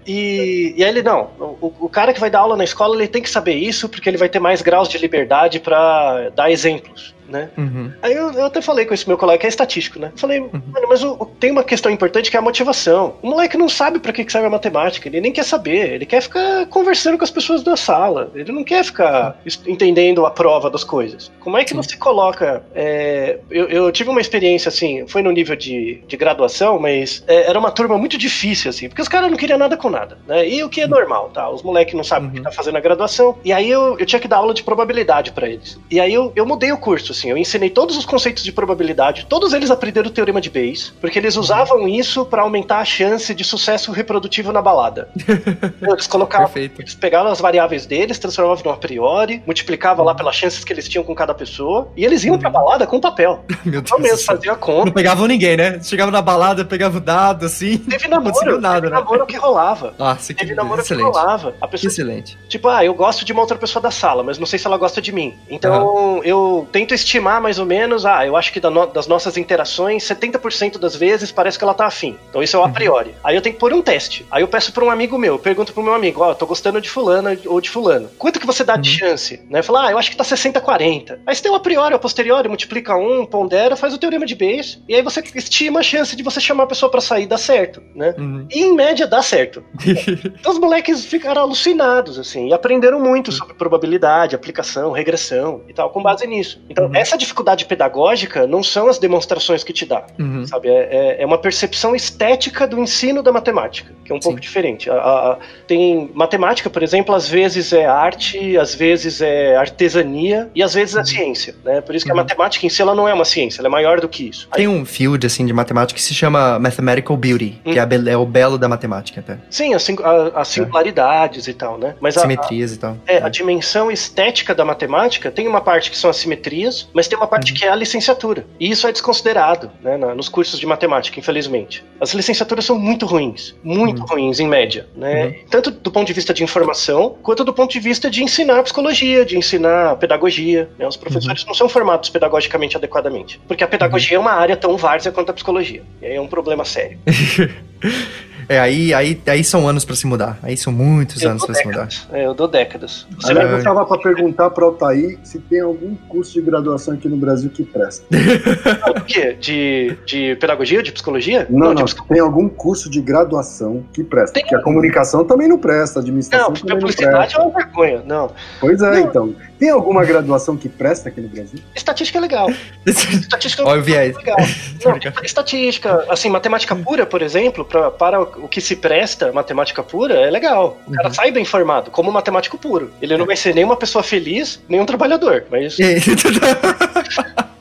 e, e aí ele, não, o, o cara que vai dar aula na escola, ele tem que saber isso, porque ele vai ter mais graus de liberdade pra dar exemplos, né? Uhum. Aí eu, eu até falei com esse meu colega que é estatístico, né? Falei, Uhum. mano, mas o- tem uma questão importante que é a motivação. O moleque não sabe pra que que serve a matemática, ele nem quer saber, ele quer ficar conversando com as pessoas da sala, ele não quer ficar entendendo a prova das coisas. Como é que Sim. você coloca. é, eu, eu tive uma experiência assim, foi no nível de, de graduação, mas é, era uma turma muito difícil, assim, porque os caras não queriam nada com nada, né? E o que é normal, tá? Os moleques não sabem o que Uhum. tá fazendo a graduação, e aí eu, eu tinha que dar aula de probabilidade pra eles. E aí eu, eu mudei o curso, assim, eu ensinei todos os conceitos de probabilidade, todos eles aprenderam o teorema de Bayes, porque eles usavam isso pra aumentar a chance de sucesso reprodutivo na balada. Eles colocavam Perfeito. eles pegavam as variáveis deles, transformavam no a priori, multiplicavam lá pelas chances que eles tinham com cada pessoa, e eles iam pra balada com papel. Meu Deus Não do mesmo, céu. faziam a conta. Não pegavam ninguém, né? Chegava na balada, pegava o dado, assim. Teve não namoro, conseguiu nada, teve né? namoro que rolava. Nossa, que Teve namoro que excelente. rolava. A Que pessoa, excelente. tipo, ah, eu gosto de uma outra pessoa da sala, mas não sei se ela gosta de mim. Então, eu tento estimar mais ou menos, ah, eu acho que das nossas interações, 70% das vezes parece que ela tá afim. Então, isso é o a priori. Aí eu tenho que pôr um teste. Aí eu peço pra um amigo meu, eu pergunto pro meu amigo, ó, eu tô gostando de fulana ou de fulano. Quanto que você dá de chance? Né? Fala, ah, eu acho que tá 60-40. Aí você tem o a priori, o posteriori, multiplica um, pondera, faz o teorema de Bayes, e aí você estima a chance de você chamar a pessoa pra sair e dar certo, né? Uhum. E em média dá certo. Então os moleques ficaram alucinados, assim, e aprenderam muito sobre probabilidade, aplicação, regressão e tal, com base nisso. Então, Uhum. Essa dificuldade pedagógica não são as demonstrações que te dá, Uhum. sabe? É, é- é uma percepção estética do ensino da matemática, que é um pouco Sim. diferente. A- a- a- tem matemática, por exemplo, às vezes é arte, às vezes é artesania e às vezes é ciência, né? Por isso que a Uhum. matemática em si ela não é uma ciência, ela é maior do que isso. Tem um field, assim, de matemática que se chama Mathematical Beauty, Hum. que é, a be- é o belo da matemática, até. Sim, as, a- as singularidades e tal, né? Mas a, Simetrias e tal. É, a dimensão estética da matemática tem uma parte que são as simetrias, mas tem uma parte que é a licenciatura. E isso é desconsiderado né, na- nos cursos de matemática, infelizmente. As licenciaturas são muito ruins, muito ruins em média, né? Tanto do ponto de vista de informação, quanto do ponto de vista de ensinar psicologia, de ensinar pedagogia. né? Os professores não são formados pedagogicamente adequadamente, porque a pedagogia é uma área tão várzea quanto a psicologia. E aí é um problema sério. É, aí, aí, aí são anos pra se mudar. Aí são muitos Eu anos pra se mudar. décadas. É, eu dou décadas. Você vai eu tava pra perguntar pra Altair se tem algum curso de graduação aqui no Brasil que presta. O quê? De, de pedagogia ou de psicologia? Não, de não, psico- tem algum curso de graduação que presta. Tem- Porque a comunicação também não presta, a administração Não, também não publicidade presta. é uma vergonha. Não. Pois é, Não. então. Tem alguma graduação que presta aqui no Brasil? Estatística é legal. Estatística Olha o viés. é legal. Não, estatística, assim, matemática pura, por exemplo, pra, para o que se presta matemática pura é legal. O cara Uhum. sai bem formado, como matemático puro. Ele não vai ser nem uma pessoa feliz, nem um trabalhador. Mas, aí-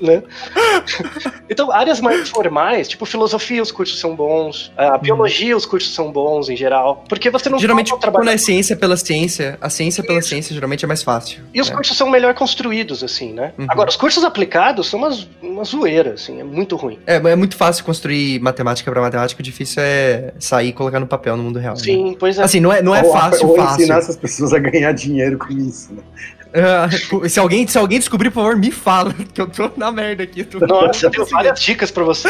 né? então, áreas mais formais, tipo filosofia, os cursos são bons. A biologia, os cursos são bons em geral. Porque você não geralmente, um quando trabalhador. é ciência pela ciência, a ciência pela ciência geralmente é mais fácil. E os né? cursos são melhor construídos, assim, né? Uhum. Agora, os cursos aplicados são umas, uma zoeira, assim, é muito ruim. É, é muito fácil construir matemática pra matemática, o difícil é sair e colocar no papel no mundo real. né? Sim, pois é. Assim, não é, não é ou, fácil, ou fácil. ensinar essas pessoas a ganhar dinheiro com isso. Né? Ah, se, alguém, se alguém descobrir, por favor, me fala, que eu tô na merda aqui. Nossa, eu tenho várias dicas pra você.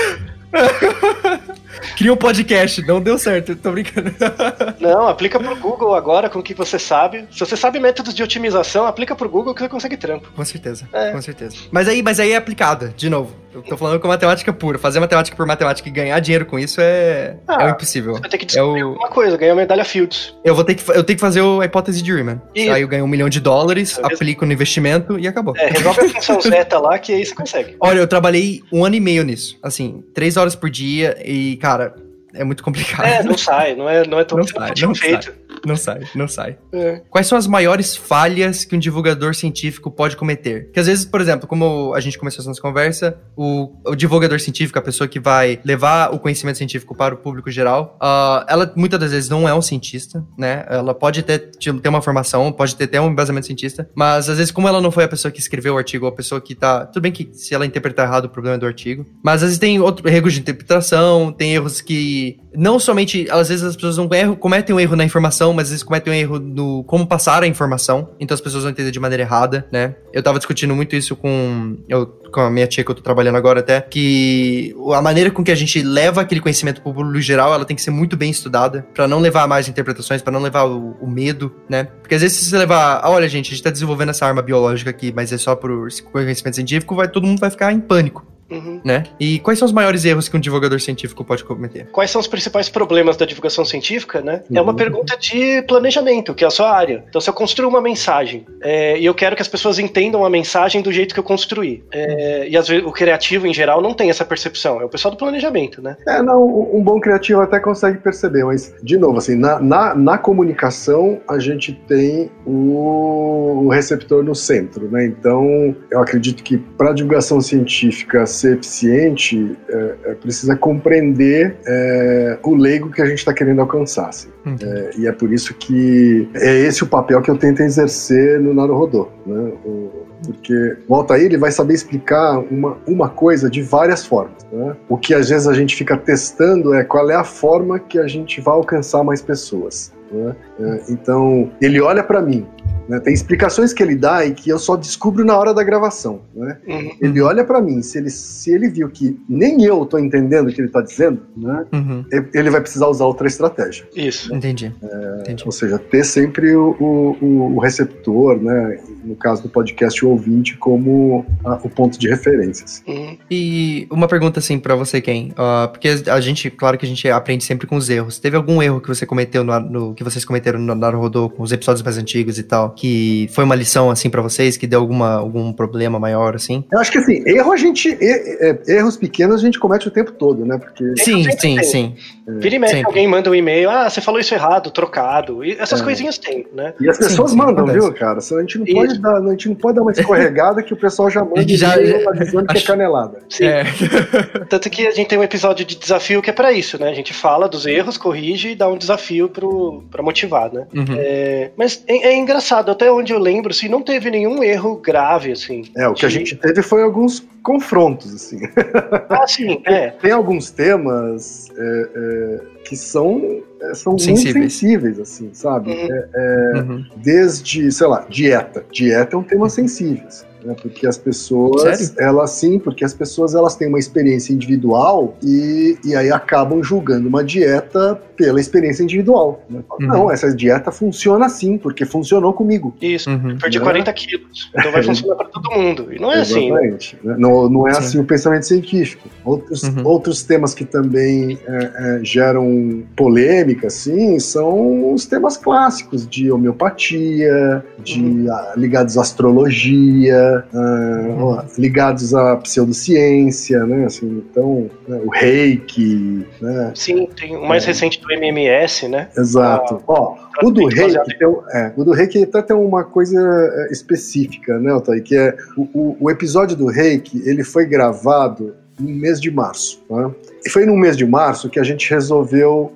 Cria um podcast, não deu certo, tô brincando. Não, aplica pro Google agora com o que você sabe. Se você sabe métodos de otimização, aplica pro Google que você consegue trampo. Com certeza, É. com certeza. Mas aí, mas aí é aplicada, de novo. Eu tô falando com matemática pura. Fazer matemática por matemática e ganhar dinheiro com isso é, Ah, é impossível. Você vai ter que É descobrir o, alguma coisa, ganhar medalha Fields. eu, vou ter que, eu tenho que fazer a hipótese de Riemann. Isso. Aí eu ganho um milhão de dólares, É aplico no investimento e acabou. É, resolve a função zeta lá que aí você consegue. Olha, eu trabalhei um ano e meio nisso. Assim, três horas por dia e, cara, about it. É muito complicado. É, não sai, não é, não é tão Não sai, não feito. Não sai, não sai. É. Quais são as maiores falhas que um divulgador científico pode cometer? Que às vezes, por exemplo, como a gente começou essa nossa conversa, o, o divulgador científico, a pessoa que vai levar o conhecimento científico para o público geral, ah, ela muitas das vezes não é um cientista, né? Ela pode ter, ter uma formação, pode ter até um embasamento cientista, mas às vezes, como ela não foi a pessoa que escreveu o artigo, ou a pessoa que tá. Tudo bem que se ela interpretar errado, o problema é do artigo, mas às vezes tem outro, erros de interpretação, tem erros que. Não somente. Às vezes as pessoas não erram, cometem um erro na informação, mas às vezes cometem um erro no como passar a informação. Então as pessoas vão entender de maneira errada, né? Eu tava discutindo muito isso com, eu, com a minha tia que eu tô trabalhando agora até, que a maneira com que a gente leva aquele conhecimento pro público geral, ela tem que ser muito bem estudada, pra não levar mais interpretações, pra não levar o, o medo, né? Porque às vezes se você levar, ah, olha gente, a gente tá desenvolvendo essa arma biológica aqui, mas é só por conhecimento científico, vai, todo mundo vai ficar em pânico, Uhum. né? E quais são os maiores erros que um divulgador científico pode cometer? Quais são os principais problemas da divulgação científica, né? É uma Uhum. pergunta de planejamento, que é a sua área. Então, se eu construo uma mensagem é, e eu quero que as pessoas entendam a mensagem do jeito que eu construí, é, e às vezes o criativo em geral não tem essa percepção, é o pessoal do planejamento, né? É, não, um bom criativo até consegue perceber, mas, de novo, assim, na, na, na comunicação a gente tem o, o receptor no centro, né? Então, eu acredito que para divulgação científica ser eficiente, é, é, precisa compreender é, o leigo que a gente está querendo alcançar, assim. Hum. É, e é por isso que é esse o papel que eu tento exercer no Naruhodô, né? O- porque o Altair ele vai saber explicar uma, uma coisa de várias formas. Né? O que às vezes a gente fica testando é qual é a forma que a gente vai alcançar mais pessoas. Né? É, então, ele olha para mim. né? Tem explicações que ele dá e que eu só descubro na hora da gravação. Né? Uhum. Ele olha para mim, se ele, se ele viu que nem eu tô entendendo o que ele tá dizendo, né? Uhum. ele vai precisar usar outra estratégia. Isso. Entendi. Entendi. Ou seja, ter sempre o, o- o receptor, né? no caso do podcast, o ouvinte, como a- o ponto de referências. Uhum. E uma pergunta assim pra você, Ken. Ah, porque a gente, claro que a gente aprende sempre com os erros. Teve algum erro que você cometeu no, no- que vocês cometeram no Naruhodô com os episódios mais antigos e tal, que foi uma lição assim pra vocês, que deu alguma algum problema maior assim? Eu acho que assim, erro a gente. e- é, erros pequenos a gente comete o tempo todo, né? Porque. Sim, sim, tem. sim. Vira e mexe, Sempre. alguém manda um e-mail, ah, você falou isso errado, trocado. E essas É. coisinhas tem, né? E as Sim, pessoas sim, mandam, acontece. viu, cara? A gente não Isso. pode dar, a gente não pode dar uma escorregada que o pessoal já manda Que já- e-mail avisando que é acho- canelada. Sim. É. Tanto que a gente tem um episódio de desafio que é pra isso, né? A gente fala dos erros, corrige e dá um desafio pro, pra motivar, né? Uhum. É, mas é, é engraçado, até onde eu lembro, assim, não teve nenhum erro grave, assim. É, o que a De- gente teve foi alguns confrontos, assim. Ah, sim, é. Tem alguns temas é, é, que são, é, são muito Sensíveis. sensíveis, assim, sabe? Uhum. É, Uhum. desde, sei lá, dieta. Dieta é um tema sensível, assim, né? porque as pessoas, Sério? elas sim, porque as pessoas elas têm uma experiência individual e, e aí acabam julgando uma dieta pela experiência individual. né? Uhum. Não, essa dieta funciona assim, porque funcionou comigo. Isso. Uhum. Perdi Né? 40 quilos. Então vai funcionar pra todo mundo. E não é assim, né? Exatamente. né? Não, não é Sim. assim o pensamento científico. Outros, Uhum. outros temas que também é, é, geram polêmica, assim, são os temas clássicos de homeopatia, de Uhum. ah, ligados à astrologia, uh, ligados à pseudociência, né? Assim, então, né, o reiki, né? Sim, tem o mais é. recente do MMS, né? Exato. Ah, Ó, o do reiki, tem, é, o do reiki até tem uma coisa é, específica, né, Otávio? Que é o, o, o episódio do reiki, ele foi gravado no mês de março, né? E foi no mês de março que a gente resolveu,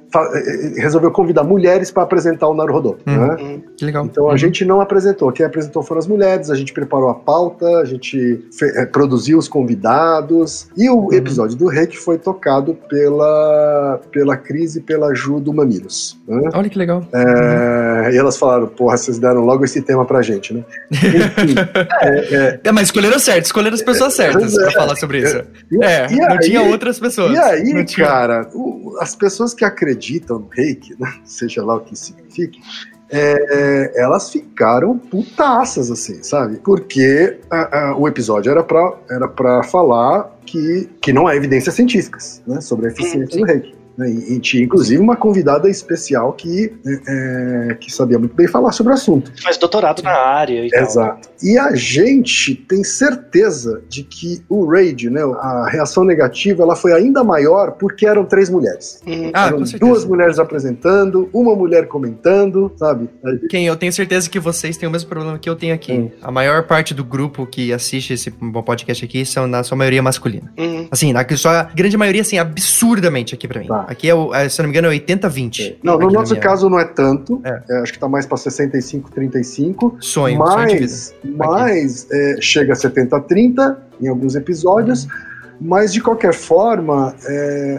resolveu convidar mulheres para apresentar o Naruhodô. Uhum. Né? Uhum. Que legal. Então a uhum. gente não apresentou. Quem apresentou foram as mulheres, a gente preparou a pauta, a gente é, produziu os convidados. E o uhum. episódio do Rei que foi tocado pela, pela Cris e pela Ju do Mamilos. Né? Olha que legal. É, e elas falaram, porra, vocês deram logo esse tema pra gente, né? Enfim, é, é, é, mas escolheram certo, escolheram as pessoas certas pra falar sobre isso. E, é, e não aí, tinha outras pessoas. E aí, aí, cara, o, as pessoas que acreditam no reiki, né, seja lá o que signifique, é, elas ficaram putaças, assim, sabe? Porque a, a, o episódio era pra, era pra falar que, que não há evidências científicas né, sobre a eficiência do reiki. Né? E, e, tinha inclusive uma convidada especial que, é, é, que sabia muito bem falar sobre o assunto. Faz doutorado na área. E Exato. Tal. E a gente tem certeza de que o raid, né, a reação negativa, ela foi ainda maior porque eram três mulheres. Uhum. Ah, eram duas mulheres apresentando, uma mulher comentando, sabe? Quem eu tenho certeza que vocês têm o mesmo problema que eu tenho aqui. Uhum. A maior parte do grupo que assiste esse podcast aqui são na sua maioria masculina. Uhum. Assim, na sua grande maioria, assim, absurdamente aqui para mim. Tá. Aqui, é o, é, se eu não me engano, é 80-20. É. Não, no nosso caso não é tanto. É. É, acho que tá mais pra 65-35. Sonho, mas, sonho mas é, chega a 70-30 em alguns episódios. Uhum. Mas de qualquer forma,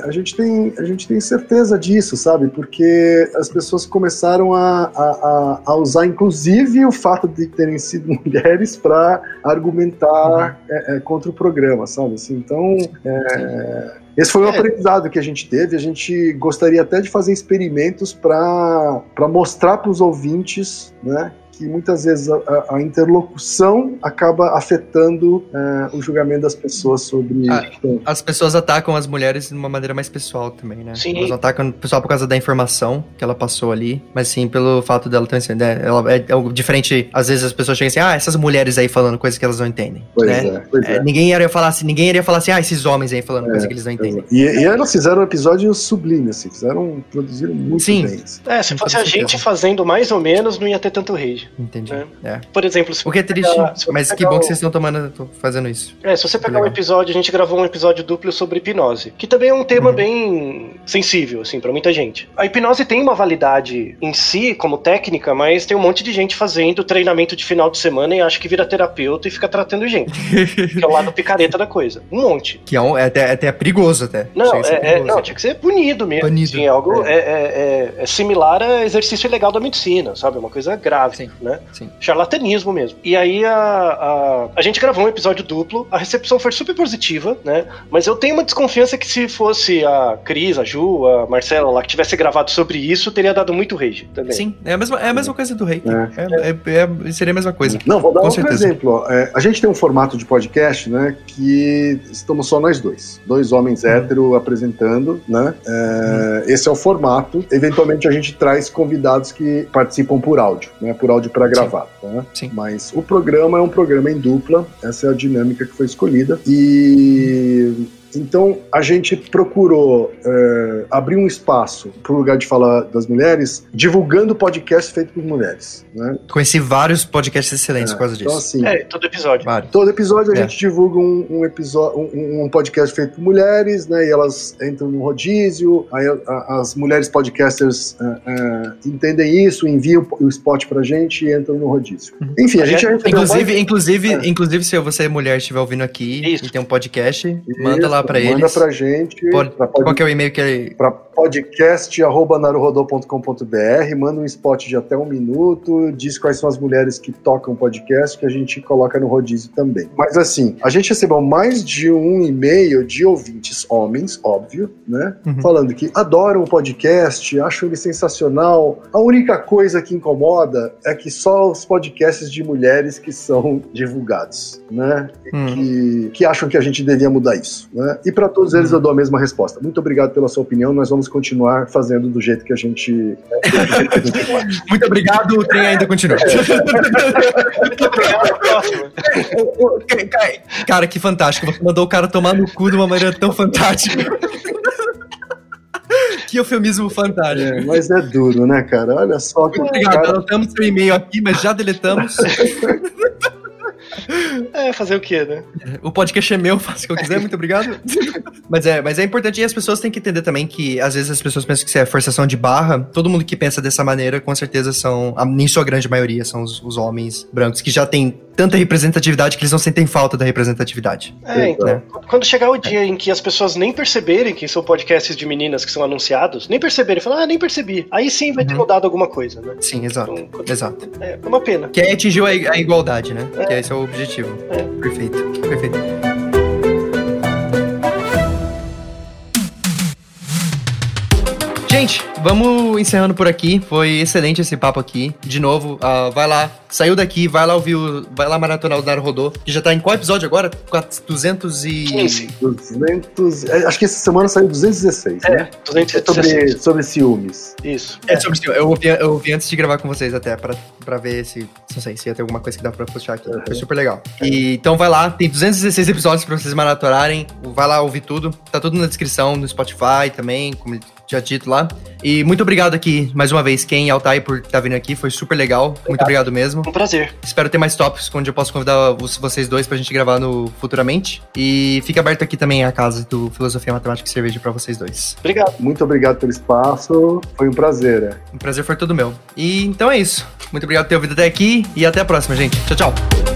a, gente tem, a gente tem certeza disso, sabe? Porque as pessoas começaram a, a, a usar, inclusive, o fato de terem sido mulheres para argumentar uhum. contra o programa, sabe? Assim, então, é, esse foi um é. aprendizado que a gente teve. A gente gostaria até de fazer experimentos para mostrar para os ouvintes né, que muitas vezes a, a interlocução acaba afetando uh, o julgamento das pessoas sobre. Ah, as pessoas atacam as mulheres de uma maneira mais pessoal também, né? Sim. Elas atacam o pessoal por causa da informação que ela passou ali, mas sim pelo fato dela ter né, ela é, é diferente. Às vezes as pessoas chegam assim, ah, essas mulheres aí falando coisas que elas não entendem. Pois né? é, pois é. Ninguém iria falar assim, ninguém iria falar assim, ah, esses homens aí falando coisas é, que eles não entendem. E, e elas fizeram um episódio sublime, assim, fizeram, produziram muito sim. bem. Assim. É, se fosse a gente fazendo mais ou menos, não ia ter tanto rage. Entendi. É. É. Por exemplo, se O que é triste, pegar, mas que bom que vocês estão tomando, fazendo isso. É, se você pegar um episódio, a gente gravou um episódio duplo sobre hipnose, que também é um tema uhum. bem sensível, assim, para muita gente. A hipnose tem uma validade em si, como técnica, mas tem um monte de gente fazendo treinamento de final de semana e acha que vira terapeuta e fica tratando gente. que é o lado picareta da coisa. Um monte. Que é, um, é, até, é até perigoso, até. Não, é, é, não tinha que ser punido mesmo. Punido. Assim, é algo é. É, é, similar a exercício ilegal da medicina, sabe? Uma coisa grave, Sim. Né? Sim charlatanismo mesmo. E aí a, a, a gente gravou um episódio duplo, a recepção foi super positiva, né? Mas eu tenho uma desconfiança que se fosse a Cris, a Ju, a Marcela lá que tivesse gravado sobre isso, teria dado muito rage também. Sim, é a mesma, é a mesma coisa do rei. É. É, é, é. seria a mesma coisa. Não, vou dar Com outro certeza. exemplo. É, a gente tem um formato de podcast, né? Que estamos só nós dois. Dois homens uhum. hétero apresentando, né? Uhum. Esse é o formato. Eventualmente a gente traz convidados que participam por áudio, né? Por áudio para gravar. Tá? Sim. Mas o programa é um programa em dupla, essa é a dinâmica que foi escolhida. E então, a gente procurou é, abrir um espaço para o lugar de falar das mulheres, divulgando podcast feito por mulheres. Né? Conheci vários podcasts excelentes é, por causa então, disso. Então, assim, é, todo episódio. Vários. Todo episódio a é. gente divulga um, um episódio, um, um, podcast feito por mulheres, né? E elas entram no rodízio, aí a, as mulheres podcasters é, é, entendem isso, enviam o spot pra gente e entram no rodízio. Uhum. Enfim, a gente já Inclusive, mais... inclusive, é. inclusive, se você é mulher estiver ouvindo aqui isso. e tem um podcast, isso. manda lá para eles. Manda pra gente. Pode, pra pod... Qual que é o e-mail que ele... Pra podcast.naruhodô.com.br manda um spot de até um minuto, diz quais são as mulheres que tocam podcast, que a gente coloca no rodízio também. Mas assim, a gente recebeu mais de um e-mail de ouvintes homens, óbvio, né? Uhum. Falando que adoram o podcast, acham ele sensacional. A única coisa que incomoda é que só os podcasts de mulheres que são divulgados, né? Uhum. Que, que acham que a gente devia mudar isso, né? E para todos eles eu dou a mesma resposta. Muito obrigado pela sua opinião. Nós vamos continuar fazendo do jeito que a gente. Jeito que a gente faz. Muito obrigado, o trem ainda continua. Muito obrigado, Cara, que fantástico. Você mandou o cara tomar no cu de uma maneira tão fantástica. que eufemismo fantástico. É, mas é duro, né, cara? Olha só. Muito obrigado. Cara... Anotamos seu e-mail aqui, mas já deletamos. É, fazer o quê, né? O podcast é meu, faço o que eu quiser, muito obrigado. mas, é, mas é importante e as pessoas têm que entender também que às vezes as pessoas pensam que isso é forçação de barra. Todo mundo que pensa dessa maneira, com certeza são, nem sua grande maioria, são os, os homens brancos que já têm tanta representatividade que eles não sentem falta da representatividade. É, então. Né? Quando chegar o dia em que as pessoas nem perceberem que são podcasts de meninas que são anunciados, nem perceberem, falar, ah, nem percebi. Aí sim vai ter uhum. mudado alguma coisa, né? Sim, exato. Então, quando... Exato. É, é uma pena. Que aí atingiu a, a igualdade, né? É. Que esse é o objetivo. É. Perfeito. Perfeito. Gente, vamos encerrando por aqui. Foi excelente esse papo aqui. De novo, uh, vai lá, saiu daqui, vai lá ouvir o. Vai lá maratonar o Dar Rodô. Que já tá em qual episódio agora? 200 e. 15. 200. É, acho que essa semana saiu 216. É, né? 216. É sobre, sobre ciúmes. Isso. É, sobre ciúmes. Eu ouvi, eu ouvi antes de gravar com vocês até, pra, pra ver se. Não sei se ia ter alguma coisa que dá pra puxar aqui. Uhum. Foi super legal. E, então vai lá, tem 216 episódios pra vocês maratonarem. Vai lá ouvir tudo. Tá tudo na descrição, no Spotify também, como já dito lá. E muito obrigado aqui, mais uma vez, Ken e Altai, por estar tá vindo aqui. Foi super legal. Obrigado. Muito obrigado mesmo. Um prazer. Espero ter mais tópicos onde eu posso convidar vocês dois pra gente gravar no futuramente. E fica aberto aqui também a casa do Filosofia Matemática e Cerveja para vocês dois. Obrigado. Muito obrigado pelo espaço. Foi um prazer. É. Um prazer foi todo meu. E então é isso. Muito obrigado por ter ouvido até aqui e até a próxima, gente. Tchau, tchau.